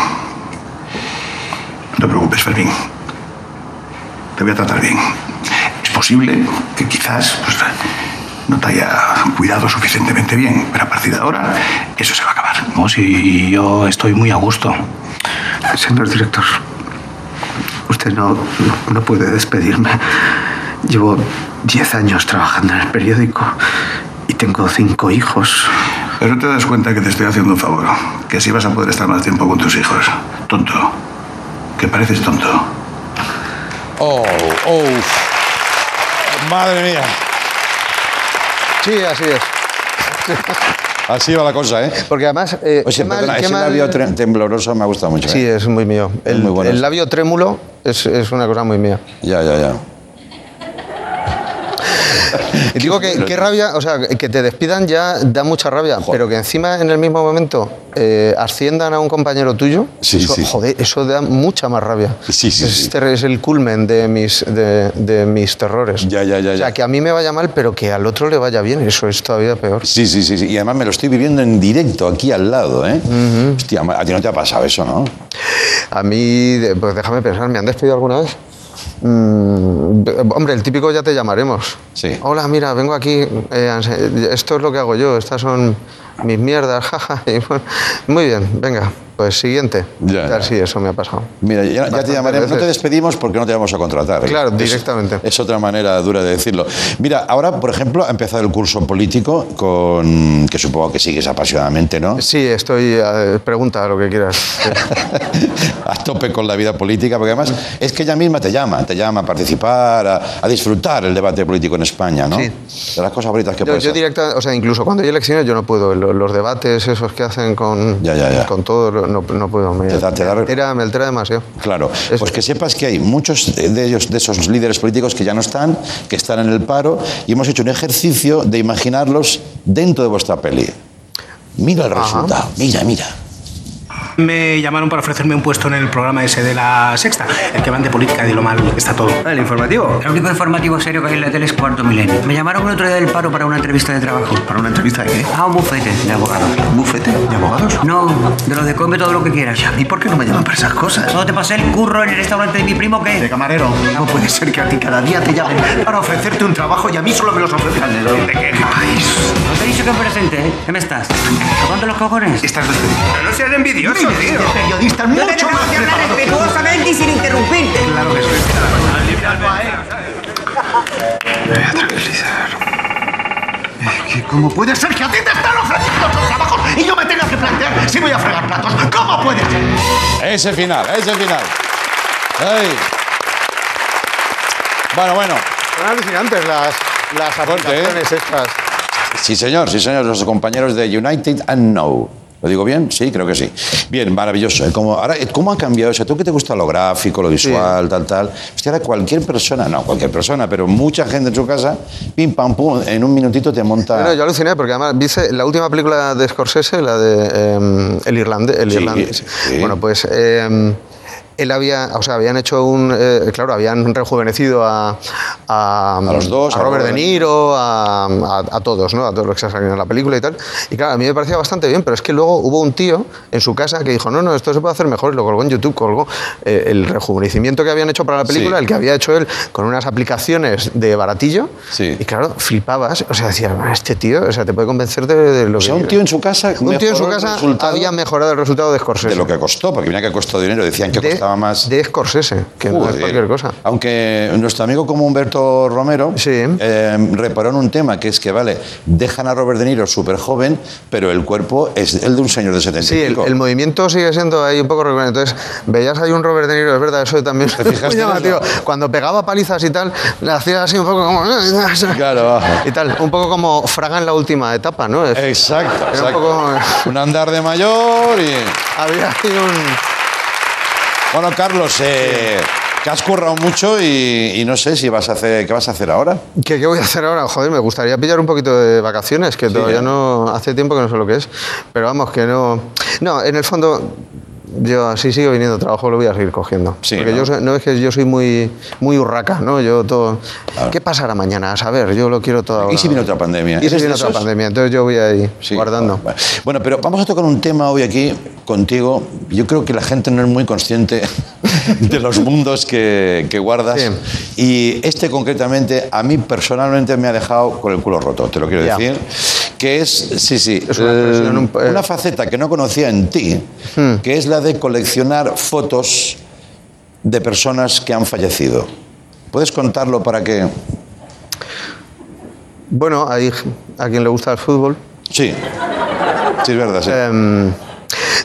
Speaker 10: No te preocupes, Fermín. Te voy a tratar bien. Es posible que quizás pues, no te haya cuidado suficientemente bien, pero a partir de ahora eso se va a acabar.
Speaker 8: No, si yo estoy muy a gusto. Señor director, usted no, no, no puede despedirme. Llevo 10 años trabajando en el periódico y tengo cinco hijos.
Speaker 10: Pero no te das cuenta que te estoy haciendo un favor. Que así vas a poder estar más tiempo con tus hijos. Tonto. Que pareces tonto.
Speaker 2: Oh, oh. Madre mía.
Speaker 11: Sí, así es.
Speaker 2: Así va la cosa, ¿eh?
Speaker 11: Porque además... eh,
Speaker 2: Oye,
Speaker 11: mal-
Speaker 2: perdona, ese
Speaker 11: mal-
Speaker 2: labio tembloroso me ha gustado mucho.
Speaker 11: Sí,
Speaker 2: ¿eh?
Speaker 11: es muy mío.
Speaker 2: Es
Speaker 11: El,
Speaker 2: muy bueno
Speaker 11: el labio trémulo es, es una cosa muy mía.
Speaker 2: Ya, ya, ya.
Speaker 11: Digo que qué rabia, o sea, que te despidan ya da mucha rabia, pero que encima en el mismo momento eh, asciendan a un compañero tuyo,
Speaker 2: Sí,
Speaker 11: eso,
Speaker 2: sí.
Speaker 11: joder, eso da mucha más rabia.
Speaker 2: Sí, sí,
Speaker 11: es,
Speaker 2: sí.
Speaker 11: ter- es el culmen de mis, de, de mis terrores.
Speaker 2: Ya, ya, ya,
Speaker 11: O sea,
Speaker 2: ya.
Speaker 11: que a mí me vaya mal, pero que al otro le vaya bien, eso es todavía peor.
Speaker 2: Sí, sí, sí, sí. Y además me lo estoy viviendo en directo aquí al lado, ¿eh? Hostia, a ti no te ha pasado eso, ¿no?
Speaker 11: A mí, pues déjame pensar, ¿me han despedido alguna vez? Mm, hombre, el típico ya te llamaremos.
Speaker 2: Sí.
Speaker 11: Hola, mira, vengo aquí, eh, esto es lo que hago yo, estas son mis mierdas, jaja. bueno, Muy bien, venga, pues siguiente.
Speaker 2: Ya.
Speaker 11: Sí, eso me ha pasado.
Speaker 2: Mira, ya, ya te llamaremos. No te despedimos porque no te vamos a contratar.
Speaker 11: Claro,
Speaker 2: Es-
Speaker 11: directamente.
Speaker 2: Es, otra manera dura de decirlo. Mira, ahora, por ejemplo, ha empezado el curso político con que supongo que sigues apasionadamente, ¿no?
Speaker 11: Sí, estoy. eh, pregunta lo que quieras.
Speaker 2: A tope con la vida política, porque además es que ella misma te llama, te llama a participar, a, a disfrutar el debate político en España, ¿no?
Speaker 11: Sí.
Speaker 2: De las cosas bonitas que
Speaker 11: Yo,
Speaker 2: puede
Speaker 11: yo directa, o sea, incluso cuando hay elecciones yo no puedo el- lo- los debates esos que hacen con,
Speaker 2: Ya, ya, ya.
Speaker 11: con todo, no, no puedo. Me,
Speaker 2: Te da- te da-
Speaker 11: me altera, me altera demasiado.
Speaker 2: Claro, pues que sepas que hay muchos de ellos, de esos líderes políticos que ya no están, que están en el paro, y hemos hecho un ejercicio de imaginarlos dentro de vuestra peli. Mira el resultado, mira, mira.
Speaker 12: Me llamaron para ofrecerme un puesto en el programa ese de la sexta, el que van de política y de lo mal que está todo.
Speaker 9: ¿El informativo? El único informativo serio que hay en la tele es Cuarto Milenio. Me llamaron el otro día del paro para una entrevista de trabajo.
Speaker 8: ¿Para una entrevista de qué?
Speaker 9: Ah, un bufete de abogados.
Speaker 8: ¿Un bufete de abogados?
Speaker 9: No, de los de come todo lo que quieras.
Speaker 8: ¿Y por qué no me llaman para esas cosas?
Speaker 9: ¿No te pasé el curro en el restaurante de mi primo qué?
Speaker 8: De camarero. No puede ser que a ti cada día te llamen para ofrecerte un trabajo y a mí solo me los ofrezcan. Te quejáis.
Speaker 9: No te he dicho que me presente, ¿eh? ¿Qué me estás? ¿Tocando los cojones?
Speaker 8: Estás despedido.
Speaker 12: Pero no seas envidioso,
Speaker 8: Miles de periodistas mucho más preparados que tú.
Speaker 9: respetuosamente y sin interrumpirte.
Speaker 12: Claro que sí.
Speaker 8: Me voy a tranquilizar. Es que ¿Cómo puede ser que a ti te están ofreciendo otros trabajos y yo me tenga que plantear si voy a fregar platos? ¿Cómo puede ser?
Speaker 2: Ese final, ese final. Ay. Bueno, bueno.
Speaker 11: Son alucinantes las, las
Speaker 2: Fuerte, ¿eh?
Speaker 11: estas.
Speaker 2: Sí, señor, sí, señor. Los compañeros de United and No. ¿Lo digo bien? Sí, creo que sí. Bien, maravilloso. ¿eh? Como, ahora, ¿Cómo ha cambiado eso? ¿Tú que te gusta lo gráfico, lo visual, tal, tal? Hostia, ahora cualquier persona, no cualquier persona, pero mucha gente en su casa, pim, pam, pum, en un minutito te monta...
Speaker 11: Bueno, yo aluciné porque además dice la última película de Scorsese, la de eh, El Irlandés. El
Speaker 2: Sí,
Speaker 11: irlandés.
Speaker 2: sí.
Speaker 11: Bueno, pues eh, él había, o sea, habían hecho un, eh, claro, habían rejuvenecido a, a,
Speaker 2: A los dos,
Speaker 11: a
Speaker 2: a
Speaker 11: Robert
Speaker 2: Robert
Speaker 11: De Niro, a, todos, ¿no? A todos los que salieron en la película y tal. Y claro, a mí me parecía bastante bien, pero es que luego hubo un tío en su casa que dijo, no, no, esto se puede hacer mejor, y lo colgó en YouTube, colgó eh, el rejuvenecimiento que habían hecho para la película,
Speaker 2: Sí.
Speaker 11: el que había hecho él con unas aplicaciones de baratillo.
Speaker 2: Sí.
Speaker 11: Y claro, flipabas, o sea, decías, este tío, o sea, te puede convencer de, de lo
Speaker 2: O sea,
Speaker 11: que
Speaker 2: un tío en su casa
Speaker 11: un tío en su casa había mejorado el resultado de Scorsese.
Speaker 2: de lo que costó, porque mira que costó dinero, decían que
Speaker 11: de,
Speaker 2: costaba más...
Speaker 11: de Scorsese, que no es cualquier cosa.
Speaker 2: Aunque nuestro amigo como Humberto Romero
Speaker 11: Sí.
Speaker 2: eh, reparó en un tema que es que, vale, dejan a Robert De Niro súper joven, pero el cuerpo es el de un señor de 70
Speaker 11: Sí, el, movimiento sigue siendo ahí un poco recurrente. Entonces, veías ahí un Robert De Niro, es verdad, eso también
Speaker 2: ¿Te fijaste
Speaker 11: llamativo. Cuando pegaba palizas y tal, le hacía así un poco como...
Speaker 2: Claro.
Speaker 11: Y tal, un poco como Fraga en la última etapa, ¿no? Es-
Speaker 2: Exacto,
Speaker 11: Era un
Speaker 2: exacto.
Speaker 11: poco-
Speaker 2: Un andar de mayor y...
Speaker 11: Había ahí un...
Speaker 2: Bueno, Carlos, eh, que has currado mucho y, y no sé si vas a hacer... ¿Qué vas a hacer ahora?
Speaker 11: ¿Qué, qué voy a hacer ahora? Joder, me gustaría pillar un poquito de vacaciones, que todavía
Speaker 2: ¿eh?
Speaker 11: no. Hace tiempo que no sé lo que es. Pero vamos, que no. No, en el fondo. Yo así sigo viniendo trabajo, lo voy a seguir cogiendo.
Speaker 2: Sí,
Speaker 11: Porque
Speaker 2: ¿no?
Speaker 11: yo no es que yo soy muy, muy urraca, ¿no? Yo todo. ¿Qué pasará mañana? A saber, yo lo quiero todo.
Speaker 2: ¿Y si viene otra pandemia?
Speaker 11: ¿Y si
Speaker 2: ¿Eres
Speaker 11: viene otra pandemia? Entonces yo voy ahí
Speaker 2: Sí,
Speaker 11: guardando.
Speaker 2: vale, vale. Bueno, pero vamos a tocar un tema hoy aquí contigo. Yo creo que la gente no es muy consciente de los mundos que, que guardas. Y este concretamente a mí personalmente me ha dejado con el culo roto, te lo quiero
Speaker 11: Ya.
Speaker 2: decir. Que es, sí, sí,
Speaker 11: Es una
Speaker 2: eh,
Speaker 11: un po-
Speaker 2: una faceta que no conocía en ti,
Speaker 11: Hmm.
Speaker 2: que es la de coleccionar fotos de personas que han fallecido. ¿Puedes contarlo para que...?
Speaker 11: Bueno, hay a quien le gusta el fútbol.
Speaker 2: Sí, sí, es verdad, sí.
Speaker 11: Em,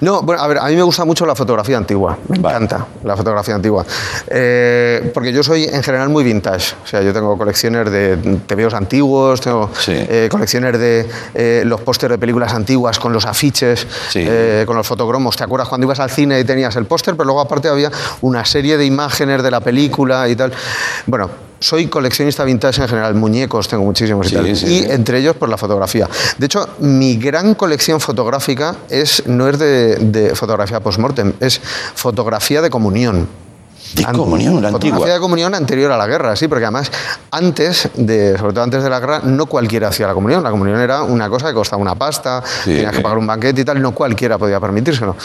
Speaker 11: no, bueno, a ver, a mí me gusta mucho la fotografía antigua, me encanta la fotografía antigua, Eh, porque yo soy en general muy vintage, o sea, yo tengo colecciones de TVOs antiguos, tengo eh, colecciones de eh, los pósters de películas antiguas con los afiches, con los fotogromos, ¿te acuerdas cuando ibas al cine y tenías el póster, pero luego aparte había una serie de imágenes de la película y tal? Bueno, soy coleccionista vintage en general, muñecos tengo muchísimos y tal,
Speaker 2: sí,
Speaker 11: y
Speaker 2: sí.
Speaker 11: entre ellos por la fotografía. De hecho, mi gran colección fotográfica es, no es de, de fotografía post-mortem, es fotografía de comunión.
Speaker 2: De comunión, la
Speaker 11: Fotografía
Speaker 2: antigua.
Speaker 11: de comunión anterior a la guerra, sí, porque además antes, de, sobre todo antes de la guerra, no cualquiera hacía la comunión. La comunión era una cosa que costaba una pasta, tenías que pagar un banquete y tal, no cualquiera podía permitírselo.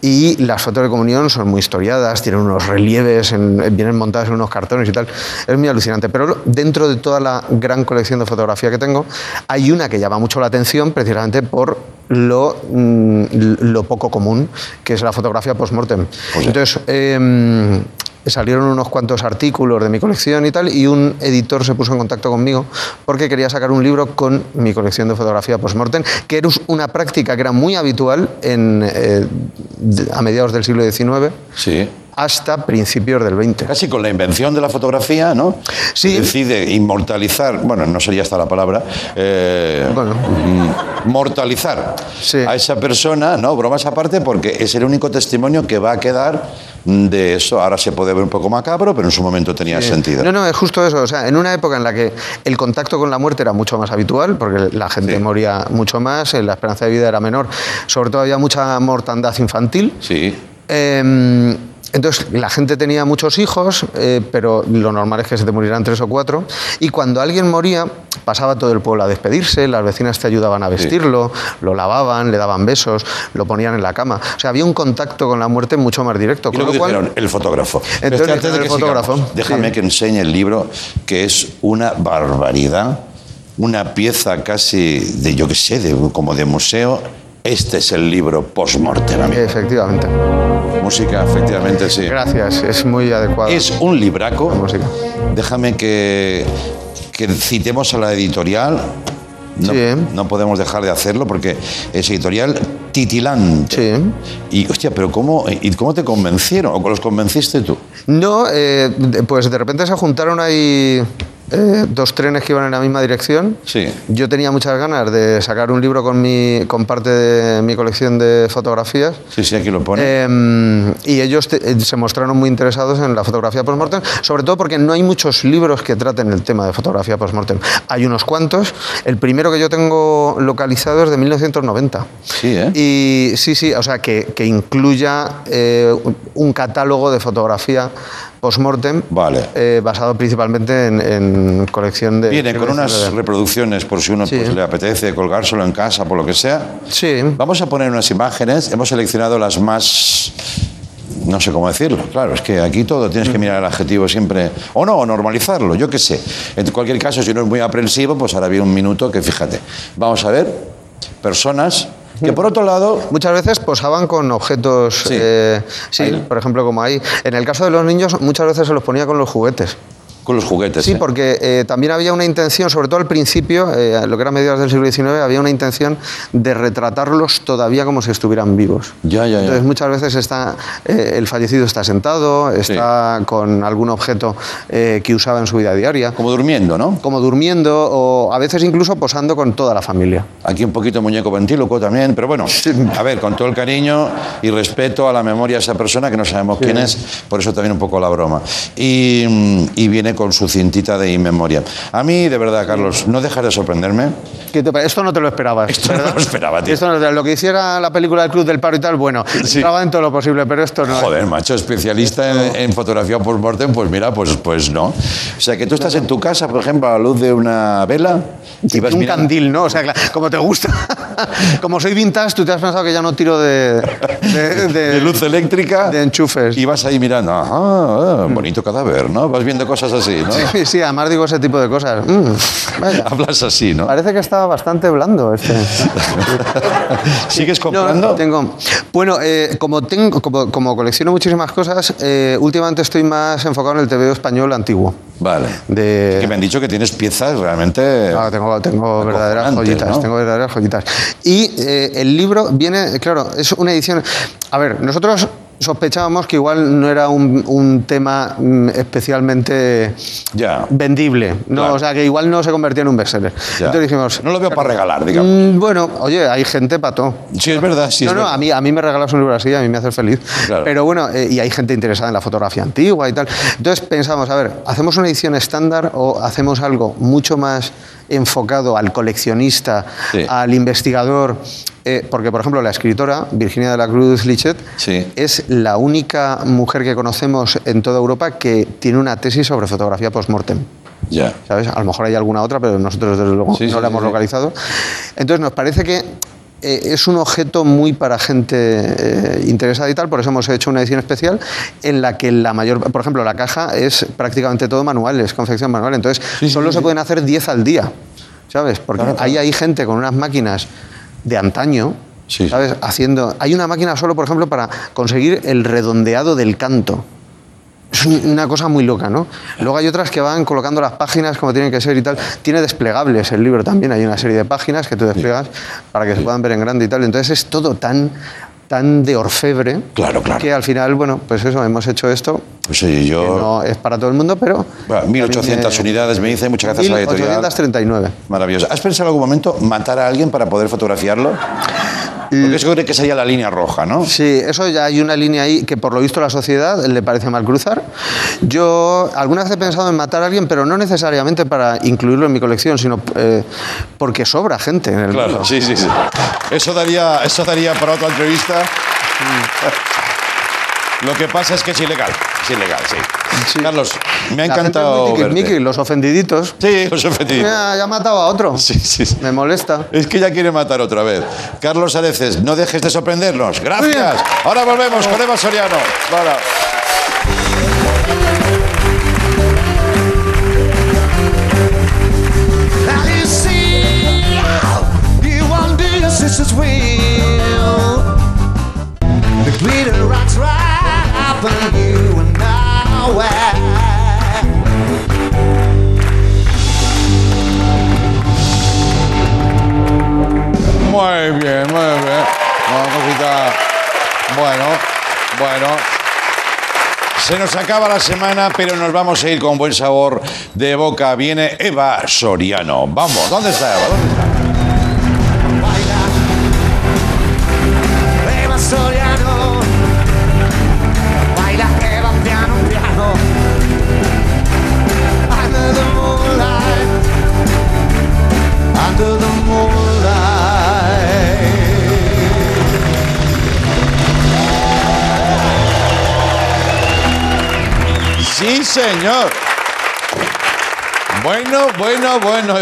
Speaker 11: Y las fotos de comunión son muy historiadas, tienen unos relieves, en- vienen montadas en unos cartones y tal. Es muy alucinante. Pero dentro de toda la gran colección de fotografía que tengo, hay una que llama mucho la atención precisamente por lo, mm, lo poco común, que es la fotografía post-mortem. Entonces, em, salieron unos cuantos artículos de mi colección y tal, y un editor se puso en contacto conmigo porque quería sacar un libro con mi colección de fotografía post-mortem, que era una práctica que era muy habitual en, eh, a mediados del siglo XIX.
Speaker 2: Sí.
Speaker 11: Hasta principios del 20.
Speaker 2: Casi con la invención de la fotografía, ¿no?
Speaker 11: Sí.
Speaker 2: Decide inmortalizar, bueno, no sería esta la palabra, eh, mm, mortalizar a esa persona, ¿no? Bromas aparte, porque es el único testimonio que va a quedar de eso. Ahora se puede ver un poco macabro, pero en su momento tenía
Speaker 11: Sí.
Speaker 2: sentido.
Speaker 11: No, no, es justo eso. O sea, en una época en la que el contacto con la muerte era mucho más habitual, porque la gente moría mucho más, eh, la esperanza de vida era menor, sobre todo había mucha mortandad infantil.
Speaker 2: Sí.
Speaker 11: Eh, entonces, la gente tenía muchos hijos, eh, pero lo normal es que se te murieran tres o cuatro. Y cuando alguien moría, pasaba todo el pueblo a despedirse, las vecinas te ayudaban a vestirlo, lo lavaban, le daban besos, lo ponían en la cama. O sea, había un contacto con la muerte mucho más directo.
Speaker 2: Y
Speaker 11: lo cual-
Speaker 2: dijeron, el fotógrafo.
Speaker 11: Entonces
Speaker 2: Este, antes de que
Speaker 11: el fotógrafo,
Speaker 2: sigamos, déjame que enseñe el libro, que es una barbaridad, una pieza casi de, yo qué sé, de, como de museo. Este es el libro post-mortem, amigo.
Speaker 11: Efectivamente.
Speaker 2: Música, efectivamente, sí.
Speaker 11: Gracias, es muy adecuado.
Speaker 2: Es un libraco. Déjame que, que citemos a la editorial. No, no podemos dejar de hacerlo porque es editorial titilante. Y, hostia, pero ¿cómo, ¿y cómo te convencieron? ¿O los convenciste tú?
Speaker 11: No, eh, pues de repente se juntaron ahí eh, dos trenes que iban en la misma dirección.
Speaker 2: Sí.
Speaker 11: Yo tenía muchas ganas de sacar un libro con, mi, con parte de mi colección de fotografías.
Speaker 2: Sí, sí, aquí lo pone.
Speaker 11: Eh, y ellos te- eh, se mostraron muy interesados en la fotografía post-mortem, sobre todo porque no hay muchos libros que traten el tema de fotografía post-mortem. Hay unos cuantos. El primero que yo tengo localizado es de 1990.
Speaker 2: Sí, ¿eh?
Speaker 11: Y sí, sí, o sea, que, que incluya eh, un catálogo de fotografía post-mortem
Speaker 2: Vale.
Speaker 11: eh, basado principalmente en, en colección de...
Speaker 2: Viene con unas
Speaker 11: de-
Speaker 2: reproducciones por si uno
Speaker 11: Sí.
Speaker 2: pues, le apetece colgárselo en casa, por lo que sea.
Speaker 11: Sí.
Speaker 2: Vamos a poner unas imágenes. Hemos seleccionado las más. No sé cómo decirlo. Claro, es que aquí todo tienes que mirar el adjetivo siempre. O no, o normalizarlo, yo qué sé. En cualquier caso, si uno es muy aprensivo, pues ahora viene un minuto que fíjate. Vamos a ver personas que por otro lado.
Speaker 11: Muchas veces posaban con objetos, sí, sí por ejemplo, como ahí. En el caso de los niños, muchas veces se los ponía con los juguetes.
Speaker 2: Con los juguetes.
Speaker 11: Sí,
Speaker 2: ¿eh?
Speaker 11: porque eh, también había una intención, sobre todo al principio, eh, lo que era mediados del siglo XIX, había una intención de retratarlos todavía como si estuvieran vivos.
Speaker 2: Ya, ya, ya.
Speaker 11: Entonces muchas veces está, eh, el fallecido está sentado, está con algún objeto eh, que usaba en su vida diaria.
Speaker 2: Como durmiendo, ¿no?
Speaker 11: Como durmiendo o a veces incluso posando con toda la familia.
Speaker 2: Aquí un poquito muñeco ventíloco también, pero bueno, a ver, con todo el cariño y respeto a la memoria de esa persona que no sabemos quién es, por eso también un poco la broma. Y, mm, y viene con su cintita de inmemoria. A mí, de verdad, Carlos, no dejas de sorprenderme.
Speaker 11: ¿Qué te- esto no te lo esperabas.
Speaker 2: Esto no lo esperaba, tío.
Speaker 11: Esto no- lo que hiciera la película del Club del Paro y tal, bueno, estaba en todo lo posible, pero esto no.
Speaker 2: Joder, macho, especialista en, en fotografía post-mortem, pues mira, pues, pues no. O sea, que tú estás en tu casa, por ejemplo, a la luz de una vela y vas
Speaker 11: un
Speaker 2: mirando-
Speaker 11: candil, ¿no? O sea, como te gusta. como soy vintage, tú te has pensado que ya no tiro de, de,
Speaker 2: de luz eléctrica
Speaker 11: de enchufes.
Speaker 2: y vas ahí mirando, ah, bonito cadáver, ¿no? Vas viendo cosas así, ¿no?
Speaker 11: Sí, sí, además digo ese tipo de cosas. Mm, vaya.
Speaker 2: Hablas así, ¿no?
Speaker 11: Parece que estaba bastante blando este.
Speaker 2: ¿Sigues comprando?
Speaker 11: No, tengo. Bueno, eh, como, tengo, como, como colecciono muchísimas cosas, eh, últimamente estoy más enfocado en el TVO español antiguo.
Speaker 2: Vale.
Speaker 11: De...
Speaker 2: Que me han dicho que tienes piezas realmente.
Speaker 11: Claro, tengo, tengo verdaderas joyitas,
Speaker 2: ¿no?
Speaker 11: tengo verdaderas joyitas. Y eh, el libro viene, claro, es una edición. A ver, nosotros sospechábamos que igual no era un, un tema mm, especialmente vendible, ¿no?
Speaker 2: Claro.
Speaker 11: o sea, que igual no se convertía en un bestseller.
Speaker 2: Ya.
Speaker 11: Entonces dijimos,
Speaker 2: No lo veo para regalar, digamos.
Speaker 11: "Mm, bueno, oye, hay gente pato.
Speaker 2: Sí, es verdad, sí,
Speaker 11: no,
Speaker 2: es
Speaker 11: no,
Speaker 2: verdad.
Speaker 11: a mí, a mí me regalas un libro así, a mí me hace feliz.
Speaker 2: Claro.
Speaker 11: Pero bueno, eh, y hay gente interesada en la fotografía antigua y tal. Entonces pensamos, a ver, ¿hacemos una edición estándar o hacemos algo mucho más enfocado al coleccionista,
Speaker 2: Sí.
Speaker 11: al investigador? Eh, porque, por ejemplo, la escritora Virginia de la Cruz Lichet
Speaker 2: Sí.
Speaker 11: es la única mujer que conocemos en toda Europa que tiene una tesis sobre fotografía post-mortem.
Speaker 2: Ya.
Speaker 11: ¿sabes? A lo mejor hay alguna otra, pero nosotros desde luego
Speaker 2: Sí,
Speaker 11: no la hemos localizado. Entonces nos parece que eh, es un objeto muy para gente eh, interesada y tal, por eso hemos hecho una edición especial en la que la mayor, por ejemplo, la caja es prácticamente todo manual, es confección manual, entonces solo se pueden hacer 10 al día, ¿sabes? Porque ahí hay gente con unas máquinas de antaño, ¿sabes? Haciendo, hay una máquina solo, por ejemplo, para conseguir el redondeado del canto. Es un- una cosa muy loca, ¿no? Luego hay otras que van colocando las páginas como tienen que ser y tal. Tiene desplegables el libro también, hay una serie de páginas que tú despliegas para que se puedan ver en grande y tal. Entonces es todo tan tan de orfebre
Speaker 2: Claro, claro.
Speaker 11: que al final, bueno, pues eso, hemos hecho esto.
Speaker 2: Pues oye,
Speaker 11: que
Speaker 2: yo...
Speaker 11: no es para todo el mundo, pero...
Speaker 2: Bueno, 1800
Speaker 11: también, eh,
Speaker 2: unidades, me dice, muchas gracias a la editorial.
Speaker 11: 1839.
Speaker 2: Maravilloso. ¿Has pensado en algún momento matar a alguien para poder fotografiarlo? Porque eso creo que sería la línea roja, ¿no?
Speaker 11: Sí, eso ya hay una línea ahí que por lo visto a la sociedad le parece mal cruzar. Yo alguna vez he pensado en matar a alguien, pero no necesariamente para incluirlo en mi colección, sino eh, porque sobra gente en el
Speaker 2: Claro,
Speaker 11: mundo.
Speaker 2: sí, sí, sí. Eso daría, eso daría para otra entrevista. Lo que pasa es que es ilegal. Es ilegal, sí. Carlos, me ha
Speaker 11: La gente
Speaker 2: encantado
Speaker 11: es muy
Speaker 2: verte.
Speaker 11: tiquismiqui, los ofendiditos.
Speaker 2: Sí, los ofendiditos.
Speaker 11: Ya, ya ha matado a otro.
Speaker 2: Sí, sí, sí.
Speaker 11: Me molesta.
Speaker 2: Es que ya quiere matar otra vez. Carlos Areces, no dejes de sorprendernos. Gracias. Ahora volvemos con Eva Soriano. Muy bien, muy bien. Cosita. Bueno, bueno. Se nos acaba la semana, pero nos vamos a ir con buen sabor de boca. Viene Eva Soriano. Vamos, ¿dónde está Eva? ¿Dónde está?
Speaker 7: Under the
Speaker 2: Sí, señor. Bueno, bueno, bueno.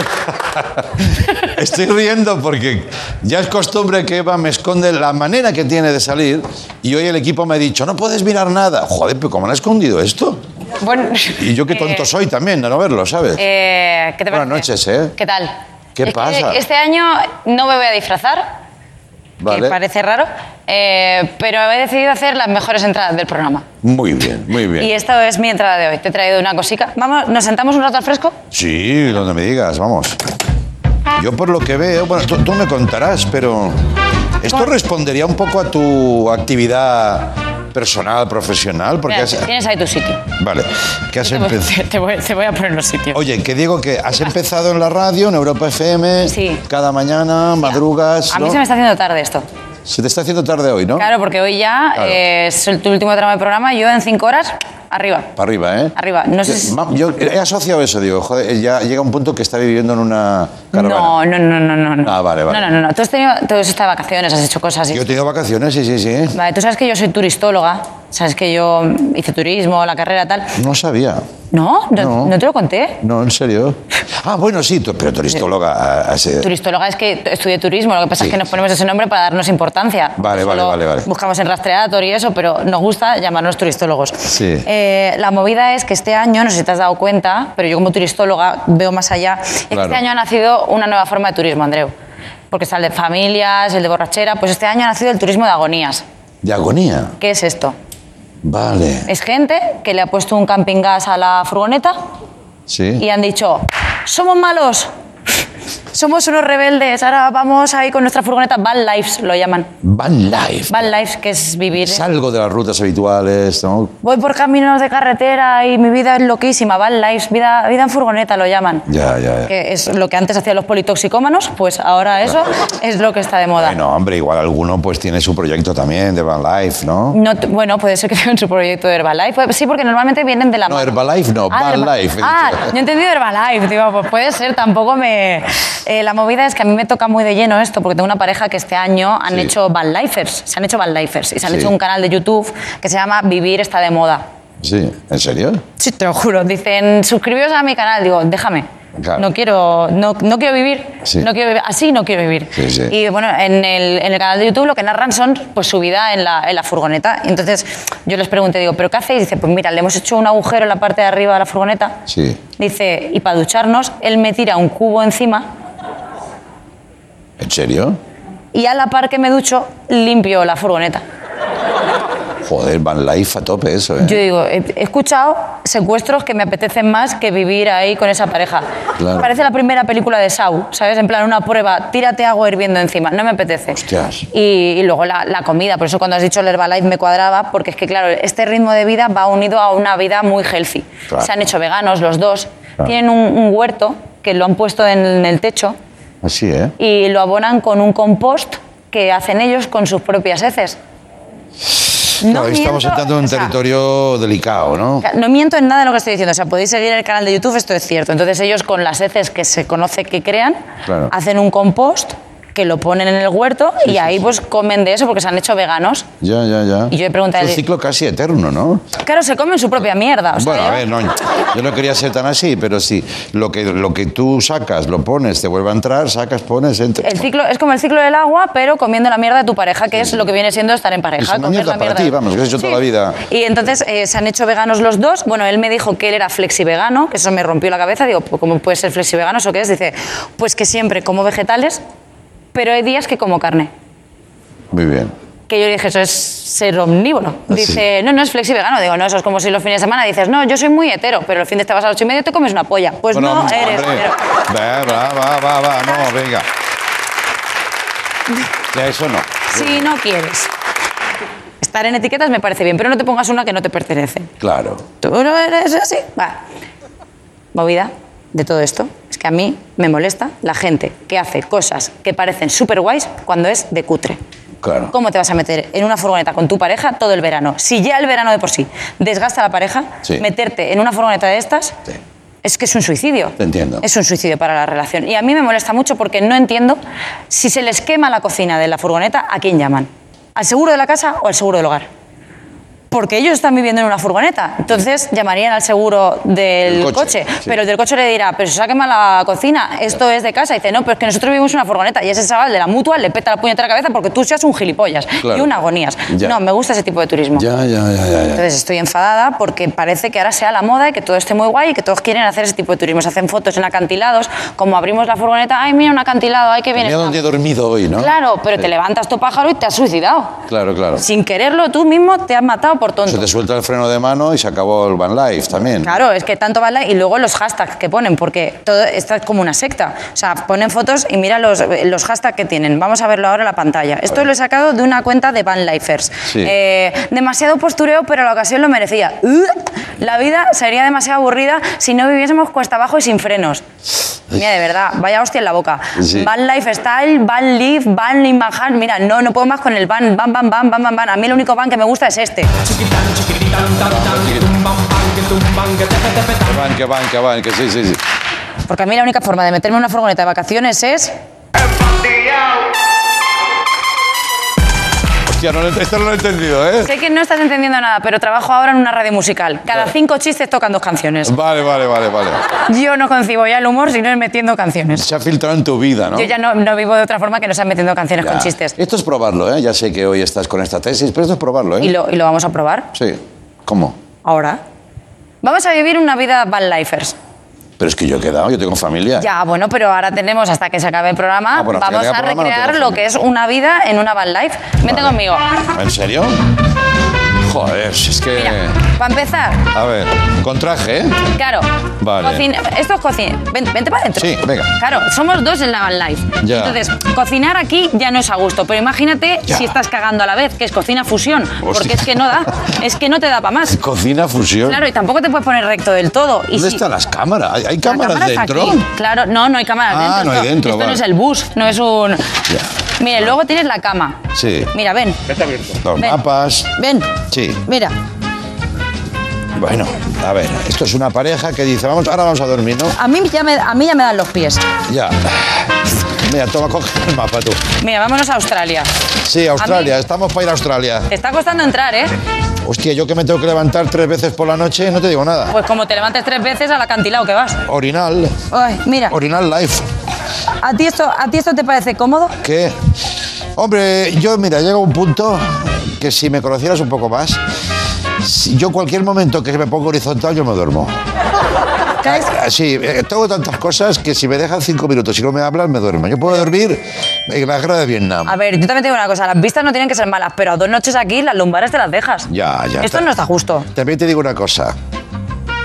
Speaker 2: Estoy riendo porque ya es costumbre que Eva me esconde la manera que tiene de salir y hoy el equipo me ha dicho, no puedes mirar nada. Joder, pero ¿cómo han escondido esto?
Speaker 13: Bueno,
Speaker 2: Y yo qué tonto
Speaker 13: eh,
Speaker 2: soy también de no verlo, ¿sabes?
Speaker 13: eh, ¿qué te
Speaker 2: Buenas noches, ¿eh?
Speaker 13: ¿Qué tal?
Speaker 2: ¿Qué
Speaker 13: Es
Speaker 2: pasa?
Speaker 13: este año no me voy a disfrazar,
Speaker 2: Vale.
Speaker 13: que parece raro, eh, pero he decidido hacer las mejores entradas del programa.
Speaker 2: Muy bien, muy bien.
Speaker 13: Y esto es mi entrada de hoy. Te he traído una cosica. Vamos, ¿nos sentamos un rato al fresco?
Speaker 2: Sí, donde me digas, vamos. Yo por lo que veo, bueno, tú, tú me contarás, pero esto respondería un poco a tu actividad personal, profesional, porque
Speaker 13: Mira,
Speaker 2: has...
Speaker 13: Tienes ahí tu sitio.
Speaker 2: Vale, que has
Speaker 13: Te voy,
Speaker 2: empezado...
Speaker 13: te voy- te voy a poner los sitios.
Speaker 2: Oye, que digo que has empezado en la radio, en Europa FM,
Speaker 13: Sí.
Speaker 2: cada mañana, madrugas,
Speaker 13: A mí
Speaker 2: ¿no?
Speaker 13: se me está haciendo tarde esto.
Speaker 2: Se te está haciendo tarde hoy, ¿no?
Speaker 13: Claro, porque hoy ya
Speaker 2: Claro.
Speaker 13: eh, es el, tu último tramo de programa. Yo en cinco horas, arriba.
Speaker 2: Para arriba, ¿eh?
Speaker 13: Arriba. No sé si...
Speaker 2: Yo he asociado eso, digo, joder, ya llega un punto que está viviendo en una caravana.
Speaker 13: No, no, no, no, no.
Speaker 2: Ah, vale, vale.
Speaker 13: No, no, no, no. Tú has, tenido, estado de vacaciones, has hecho cosas. y-
Speaker 2: Yo he tenido vacaciones, sí, sí, sí.
Speaker 13: Vale, tú sabes que yo soy turistóloga. Sabes que yo hice turismo, la carrera tal.
Speaker 2: No sabía.
Speaker 13: ¿No? ¿No,
Speaker 2: No.
Speaker 13: ¿no te lo conté?
Speaker 2: No, en serio. Ah, bueno, sí, pero turistóloga. ah, ah, sí.
Speaker 13: Turistóloga es que estudié turismo, lo que pasa
Speaker 2: Sí.
Speaker 13: es que nos ponemos ese nombre para darnos importancia.
Speaker 2: Vale, vale, vale, vale.
Speaker 13: Buscamos en Rastreator y eso, pero nos gusta llamarnos turistólogos.
Speaker 2: Sí.
Speaker 13: Eh, la movida es que este año, no sé si te has dado cuenta, pero yo como turistóloga veo más allá,
Speaker 2: Claro.
Speaker 13: este año ha nacido una nueva forma de turismo, Andreu. Porque está el de familias, el de borrachera, pues este año ha nacido el turismo de agonías.
Speaker 2: De agonía.
Speaker 13: ¿Qué es esto?
Speaker 2: Vale.
Speaker 13: Es gente que le ha puesto un camping gas a la furgoneta Y han dicho, somos malos, somos unos rebeldes, ahora vamos ahí con nuestra furgoneta, van lives lo llaman.
Speaker 2: Van life.
Speaker 13: Van lives, que es vivir.
Speaker 2: Salgo de las rutas habituales, ¿no?
Speaker 13: Voy por caminos de carretera y mi vida es loquísima, van lives, vida, vida en furgoneta lo llaman.
Speaker 2: Ya, ya, ya.
Speaker 13: Que es lo que antes hacían los politoxicómanos, pues ahora eso es lo que está de moda.
Speaker 2: Bueno, hombre, igual alguno pues tiene su proyecto también de Van Life, ¿no?
Speaker 13: No bueno, puede ser que tengan su proyecto de Herbalife. Pues Sí, porque normalmente vienen de la
Speaker 2: No,
Speaker 13: mano.
Speaker 2: Herbalife no,
Speaker 13: Ah,
Speaker 2: Van Life.
Speaker 13: Ah, yo he entendido Herbalife. Digo, pues puede ser, tampoco me... Eh, la movida es que a mí me toca muy de lleno esto, porque tengo una pareja que este año han
Speaker 2: Sí.
Speaker 13: hecho Van Lifers. Se han hecho Van Lifers y se han
Speaker 2: Sí.
Speaker 13: hecho un canal de YouTube que se llama Vivir está de moda.
Speaker 2: Sí, ¿en serio?
Speaker 13: Sí, te lo juro. Dicen, suscribíos a mi canal. Digo, déjame.
Speaker 2: Claro.
Speaker 13: No quiero, no, no quiero vivir.
Speaker 2: Sí.
Speaker 13: No quiero vivir. Así no quiero vivir.
Speaker 2: Sí, sí.
Speaker 13: Y bueno, en el, en el canal de YouTube lo que narran son pues su vida en la, en la furgoneta. Y entonces yo les pregunté, digo, ¿pero qué hacéis? Dice, pues mira, le hemos hecho un agujero en la parte de arriba de la furgoneta.
Speaker 2: Sí.
Speaker 13: Dice, y para ducharnos, él me tira un cubo encima
Speaker 2: ¿En serio?
Speaker 13: y a la par que me ducho, limpio la furgoneta.
Speaker 2: Joder, Van Life a tope eso, ¿eh?
Speaker 13: Yo digo, he, escuchado secuestros que me apetecen más que vivir ahí con esa pareja.
Speaker 2: Claro.
Speaker 13: Parece la primera película de Sau, ¿sabes? En plan, una prueba, tírate agua hirviendo encima. No me apetece.
Speaker 2: Hostias.
Speaker 13: Y, y luego la, la comida, por eso cuando has dicho el Herbalife me cuadraba, porque es que, claro, este ritmo de vida va unido a una vida muy healthy.
Speaker 2: Claro.
Speaker 13: Se han hecho veganos los dos,
Speaker 2: Claro.
Speaker 13: tienen un, un huerto que lo han puesto en el techo
Speaker 2: Así, ¿eh?
Speaker 13: y lo abonan con un compost que hacen ellos con sus propias heces.
Speaker 2: Ahí estamos
Speaker 13: miento,
Speaker 2: entrando en un
Speaker 13: o sea,
Speaker 2: territorio delicado, ¿no?
Speaker 13: No miento en nada de lo que estoy diciendo. O sea, podéis seguir el canal de YouTube, esto es cierto. Entonces ellos con las heces que se conoce que crean,
Speaker 2: Claro.
Speaker 13: hacen un compost que lo ponen en el huerto y ahí pues comen de eso porque se han hecho veganos.
Speaker 2: Ya, ya, ya.
Speaker 13: Y yo he preguntado-
Speaker 2: Es un ciclo casi eterno, ¿no?
Speaker 13: Claro, se comen su propia mierda. o sea,
Speaker 2: bueno, a
Speaker 13: yo-
Speaker 2: ver, no, yo no quería ser tan así, pero sí, lo que, lo que tú sacas, lo pones, te vuelve a entrar, sacas, pones, entra.
Speaker 13: El ciclo, es como el ciclo del agua, pero comiendo la mierda de tu pareja, que es lo que viene siendo estar en pareja.
Speaker 2: Es una
Speaker 13: comer
Speaker 2: mierda
Speaker 13: la
Speaker 2: para
Speaker 13: mierda
Speaker 2: ti, vamos, que has hecho toda la vida.
Speaker 13: Y entonces eh, se han hecho veganos los dos. Bueno, él me dijo que él era flexi vegano, que eso me rompió la cabeza. Digo, pues, ¿cómo puede ser flexi vegano? ¿Eso qué es? Dice, pues que siempre como vegetales, pero hay días que como carne.
Speaker 2: Muy bien.
Speaker 13: Que yo le dije, eso es ser omnívoro.
Speaker 2: Ah,
Speaker 13: Dice, no, no es flexi vegano. Digo, no, eso es como si los fines de semana dices, no, yo soy muy hetero, pero el fin de te vas a las ocho y media y te comes una polla. Pues
Speaker 2: Bueno,
Speaker 13: no
Speaker 2: hombre,
Speaker 13: eres hetero.
Speaker 2: Va, va, va, va, no, venga. Ya, eso no.
Speaker 13: Si no quieres estar en etiquetas me parece bien, pero no te pongas una que no te pertenece.
Speaker 2: Claro.
Speaker 13: ¿Tú no eres así? Va. Movida de todo esto es que a mí me molesta la gente que hace cosas que parecen súper guays cuando es de cutre.
Speaker 2: Claro.
Speaker 13: ¿Cómo te vas a meter en una furgoneta con tu pareja todo el verano? Si ya el verano de por sí desgasta a la pareja,
Speaker 2: Sí.
Speaker 13: meterte en una furgoneta de estas es que es un suicidio.
Speaker 2: Te entiendo.
Speaker 13: Es un suicidio para la relación. Y a mí me molesta mucho porque no entiendo si se les quema la cocina de la furgoneta, ¿a quién llaman? ¿Al seguro de la casa o al seguro del hogar? Porque ellos están viviendo en una furgoneta. Entonces llamarían al seguro del coche.
Speaker 2: coche, sí.
Speaker 13: Pero el del coche le dirá, pero se ha quemado la cocina, esto es de casa. Y dice, no, pero es que nosotros vivimos en una furgoneta. Y ese chaval de la mutua le peta la puñetera cabeza porque tú seas un gilipollas.
Speaker 2: Claro.
Speaker 13: Y un agonías.
Speaker 2: Ya.
Speaker 13: No, me gusta ese tipo de turismo.
Speaker 2: Ya, ya, ya.
Speaker 13: Entonces estoy enfadada porque parece que ahora sea la moda y que todo esté muy guay y que todos quieren hacer ese tipo de turismo. Se hacen fotos en acantilados, como abrimos la furgoneta, ay, mira un acantilado, ay, qué bien
Speaker 2: Mira
Speaker 13: está".
Speaker 2: dónde he dormido hoy, ¿no?
Speaker 13: Claro, pero te levantas tu pájaro y te has suicidado.
Speaker 2: Claro, claro.
Speaker 13: Sin quererlo, tú mismo te has matado por tonto.
Speaker 2: Se te suelta el freno de mano y se acabó el Van Life también.
Speaker 13: Claro, es que tanto vale y luego los hashtags que ponen, porque todo está como una secta. O sea, ponen fotos y mira los, los hashtags que tienen. Vamos a verlo ahora en la pantalla. Esto lo he sacado de una cuenta de Van Lifers.
Speaker 2: Sí.
Speaker 13: Eh, demasiado postureo, pero la ocasión lo merecía. Uh, La vida sería demasiado aburrida si no viviésemos cuesta abajo y sin frenos. Mira, de verdad, vaya hostia en la boca.
Speaker 2: Sí.
Speaker 13: Van Lifestyle, Van Live, Van in Manhattan. Mira, no, no puedo más con el van, van, van, van, van, van, van. A mí el único van que me gusta es este.
Speaker 2: Que van, que van, que van, que sí, sí, sí.
Speaker 13: Porque a mí la única forma de meterme en una furgoneta de vacaciones es
Speaker 2: Hostia, no esto no lo he entendido, ¿eh?
Speaker 13: Sé que no estás entendiendo nada, pero trabajo ahora en una radio musical. Cada cinco chistes tocan dos canciones.
Speaker 2: Vale, vale, vale, vale.
Speaker 13: Yo no concibo ya el humor si no es metiendo canciones.
Speaker 2: Se ha filtrado en tu vida, ¿no?
Speaker 13: Yo ya no, no vivo de otra forma que no sea metiendo canciones
Speaker 2: Ya.
Speaker 13: con chistes.
Speaker 2: Esto es probarlo, ¿eh? Ya sé que hoy estás con esta tesis, pero esto es probarlo, ¿eh?
Speaker 13: Y lo, y lo vamos a probar
Speaker 2: Sí. ¿Cómo?
Speaker 13: ahora. Vamos a vivir una vida van lifers.
Speaker 2: Pero es que yo he quedado, yo tengo familia.
Speaker 13: Ya, bueno, pero ahora tenemos hasta que se acabe el programa.
Speaker 2: Ah, bueno,
Speaker 13: vamos a
Speaker 2: programa
Speaker 13: recrear lo que es una vida en una van life. Vente conmigo.
Speaker 2: ¿En serio? Joder, si es que...
Speaker 13: Para empezar,
Speaker 2: A ver, con traje, ¿eh?
Speaker 13: Claro.
Speaker 2: Vale.
Speaker 13: Cocina- esto es cocina. Ven- vente para adentro.
Speaker 2: Sí, venga.
Speaker 13: Claro, somos dos en la van life.
Speaker 2: Ya.
Speaker 13: Entonces, cocinar aquí ya no es a gusto. Pero imagínate
Speaker 2: Ya.
Speaker 13: si estás cagando a la vez, que es cocina fusión. Porque es que no da. Es que no te da para más.
Speaker 2: Cocina fusión.
Speaker 13: Claro, y tampoco te puedes poner recto del todo. Y
Speaker 2: ¿Dónde
Speaker 13: si-
Speaker 2: están las cámaras? ¿Hay, hay
Speaker 13: la
Speaker 2: cámaras
Speaker 13: cámara está
Speaker 2: dentro?
Speaker 13: aquí. Claro, no, no hay cámaras
Speaker 2: Ah,
Speaker 13: dentro.
Speaker 2: no hay
Speaker 13: Esto-
Speaker 2: dentro,
Speaker 13: Esto
Speaker 2: vale.
Speaker 13: no es el bus, no es un. Mire, luego tienes la cama.
Speaker 2: Sí.
Speaker 13: Mira, ven.
Speaker 2: Los
Speaker 13: Ven.
Speaker 2: mapas.
Speaker 13: Ven.
Speaker 2: Sí.
Speaker 13: Mira.
Speaker 2: Bueno, a ver, esto es una pareja que dice, vamos, ahora vamos a dormir, ¿no?
Speaker 13: A mí ya me, a mí ya me dan los pies.
Speaker 2: Ya. Mira, toma, coge el mapa tú.
Speaker 13: Mira, vámonos a Australia.
Speaker 2: Sí, Australia,
Speaker 13: A mí-
Speaker 2: estamos para ir a Australia.
Speaker 13: Te está costando entrar, ¿eh?
Speaker 2: Hostia, yo que me tengo que levantar tres veces por la noche, no te digo nada.
Speaker 13: Pues como te levantes tres veces al acantilado que vas.
Speaker 2: Orinal,
Speaker 13: Ay, mira,
Speaker 2: Orinal Life.
Speaker 13: ¿a ti, esto, ¿a ti esto te parece cómodo?
Speaker 2: ¿Qué? Hombre, yo, mira, llega un punto que si me conocieras un poco más, si yo cualquier momento que me pongo horizontal, yo me duermo. Ah, Sí, eh, tengo tantas cosas que si me dejan cinco minutos y no me hablan, me duermo. Yo puedo dormir en la guerra de Vietnam.
Speaker 13: A ver, yo también tengo una cosa, las vistas no tienen que ser malas, pero a dos noches aquí las lumbares te las dejas.
Speaker 2: Ya, ya.
Speaker 13: Esto no está justo.
Speaker 2: También te digo una cosa.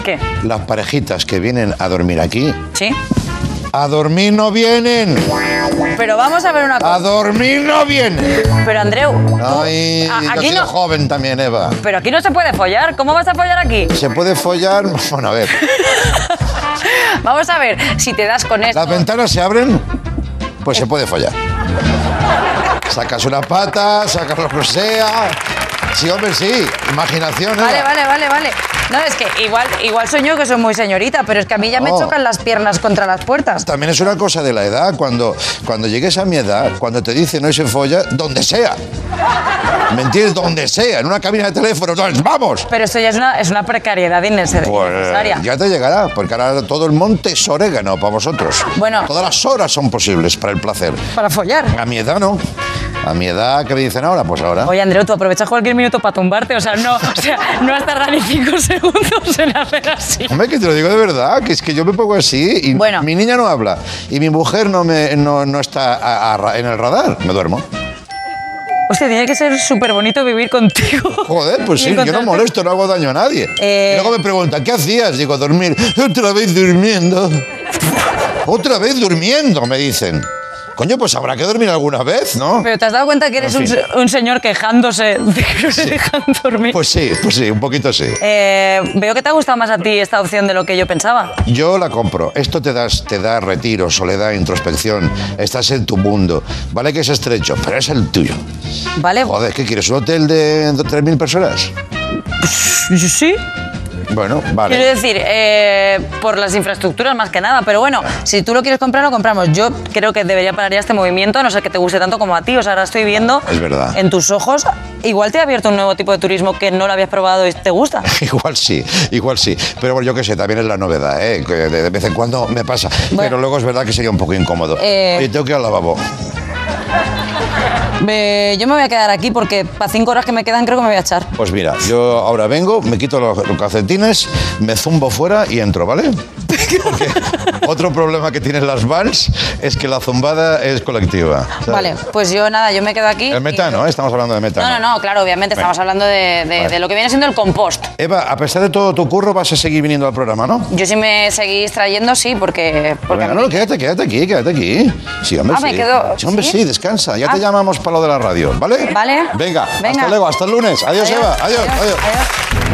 Speaker 13: ¿Qué?
Speaker 2: Las parejitas que vienen a dormir aquí,
Speaker 13: ¿Sí?
Speaker 2: A dormir no vienen.
Speaker 13: Pero vamos a ver una
Speaker 2: A
Speaker 13: cosa.
Speaker 2: dormir no vienen.
Speaker 13: Pero Andreu,
Speaker 2: Ay,
Speaker 13: a- aquí no,
Speaker 2: joven también, Eva.
Speaker 13: pero aquí no se puede follar. ¿Cómo vas a follar aquí?
Speaker 2: ¿Se puede follar? Bueno, a ver.
Speaker 13: Vamos a ver si te das con esto.
Speaker 2: Las ventanas se abren, pues se puede follar. Sacas una pata, sacas lo que sea. Sí, hombre, sí. Imaginación, Eva.
Speaker 13: Vale, vale, vale, vale. No, es que igual, igual soy yo que soy muy señorita, pero es que a mí ya me
Speaker 2: No.
Speaker 13: chocan las piernas contra las puertas.
Speaker 2: También es una cosa de la edad. Cuando, cuando llegues a mi edad, cuando te dicen no se folla, donde sea. ¿Me entiendes? Donde sea, en una cabina de teléfono. ¡Vamos!
Speaker 13: Pero esto ya es una, es una precariedad innece-
Speaker 2: Pues
Speaker 13: innecesaria.
Speaker 2: ya te llegará, porque ahora todo el monte es orégano para vosotros.
Speaker 13: Bueno.
Speaker 2: Todas las horas son posibles para el placer.
Speaker 13: Para follar.
Speaker 2: A mi edad no. A mi edad, ¿qué me dicen ahora? Pues ahora.
Speaker 13: Oye, Andreu, tú aprovechas cualquier minuto para tumbarte, o sea, no, o sea, no has tardado ni cinco segundos en hacer así.
Speaker 2: Hombre, que te lo digo de verdad, que es que yo me pongo así y mi niña no habla y mi mujer no, me, no, no está a- a ra- en el radar, me duermo.
Speaker 13: Hostia, tiene que ser súper bonito vivir contigo.
Speaker 2: Joder, pues sí, yo no molesto, no hago daño a nadie.
Speaker 13: Eh.
Speaker 2: Y luego me preguntan, ¿qué hacías? Digo, dormir. Otra vez durmiendo. Otra vez durmiendo, me dicen. Coño, pues habrá que dormir alguna vez, ¿no?
Speaker 13: Pero te has dado cuenta que eres
Speaker 2: En
Speaker 13: un,
Speaker 2: fin.
Speaker 13: se- un señor quejándose de que no le dejan dormir.
Speaker 2: Pues sí, pues sí, un poquito sí.
Speaker 13: Eh, veo que te ha gustado más a ti esta opción de lo que yo pensaba.
Speaker 2: Yo la compro. Esto te, das, te da retiro, soledad, introspección. Estás en tu mundo. Vale que es estrecho, pero es el tuyo.
Speaker 13: ¿Vale?
Speaker 2: Joder, ¿qué quieres? ¿Un hotel de 3.000 personas?
Speaker 13: Sí.
Speaker 2: Bueno,
Speaker 13: Quiero
Speaker 2: vale.
Speaker 13: decir, eh, por las infraestructuras más que nada, pero bueno, si tú lo quieres comprar, lo compramos. Yo creo que debería parar ya este movimiento, a no ser que te guste tanto como a ti. O sea, ahora estoy viendo
Speaker 2: Es verdad.
Speaker 13: en tus ojos, igual te ha abierto un nuevo tipo de turismo que no lo habías probado y te gusta.
Speaker 2: Igual sí, igual sí. Pero bueno, yo qué sé, también es la novedad, ¿eh? Que de, vez en cuando me pasa. Pero luego es verdad que sería un poco incómodo.
Speaker 13: Eh.
Speaker 2: Oye, tengo que ir al lavabo.
Speaker 13: Yo me voy a quedar aquí porque para cinco horas que me quedan creo que me voy a echar.
Speaker 2: Pues mira, yo ahora vengo, me quito los, los calcetines, me zumbo fuera y entro, ¿vale? Porque otro problema que tienen las vans es que la zumbada es colectiva. ¿sabes?
Speaker 13: Vale, pues yo nada, yo me quedo aquí.
Speaker 2: El metano, ¿eh? Estamos hablando de metano.
Speaker 13: No, no, no, claro, obviamente
Speaker 2: Venga.
Speaker 13: estamos hablando de, de-
Speaker 2: Vale.
Speaker 13: de lo que viene siendo el compost.
Speaker 2: Eva, a pesar de todo tu curro, vas a seguir viniendo al programa, ¿no?
Speaker 13: Yo si me seguís trayendo, sí, porque... porque
Speaker 2: Venga, no, quédate, quédate aquí, quédate aquí. Sí, hombre,
Speaker 13: Ah, me
Speaker 2: sí.
Speaker 13: quedo-
Speaker 2: Sí, hombre,
Speaker 13: ¿sí?
Speaker 2: sí, descansa. Ya
Speaker 13: Ah.
Speaker 2: te llamamos para lo de la radio, ¿vale?
Speaker 13: Vale.
Speaker 2: Venga,
Speaker 13: Venga.
Speaker 2: hasta luego, hasta el lunes. Adiós,
Speaker 13: Adiós,
Speaker 2: Eva. adiós.
Speaker 13: adiós,
Speaker 2: adiós.
Speaker 13: adiós.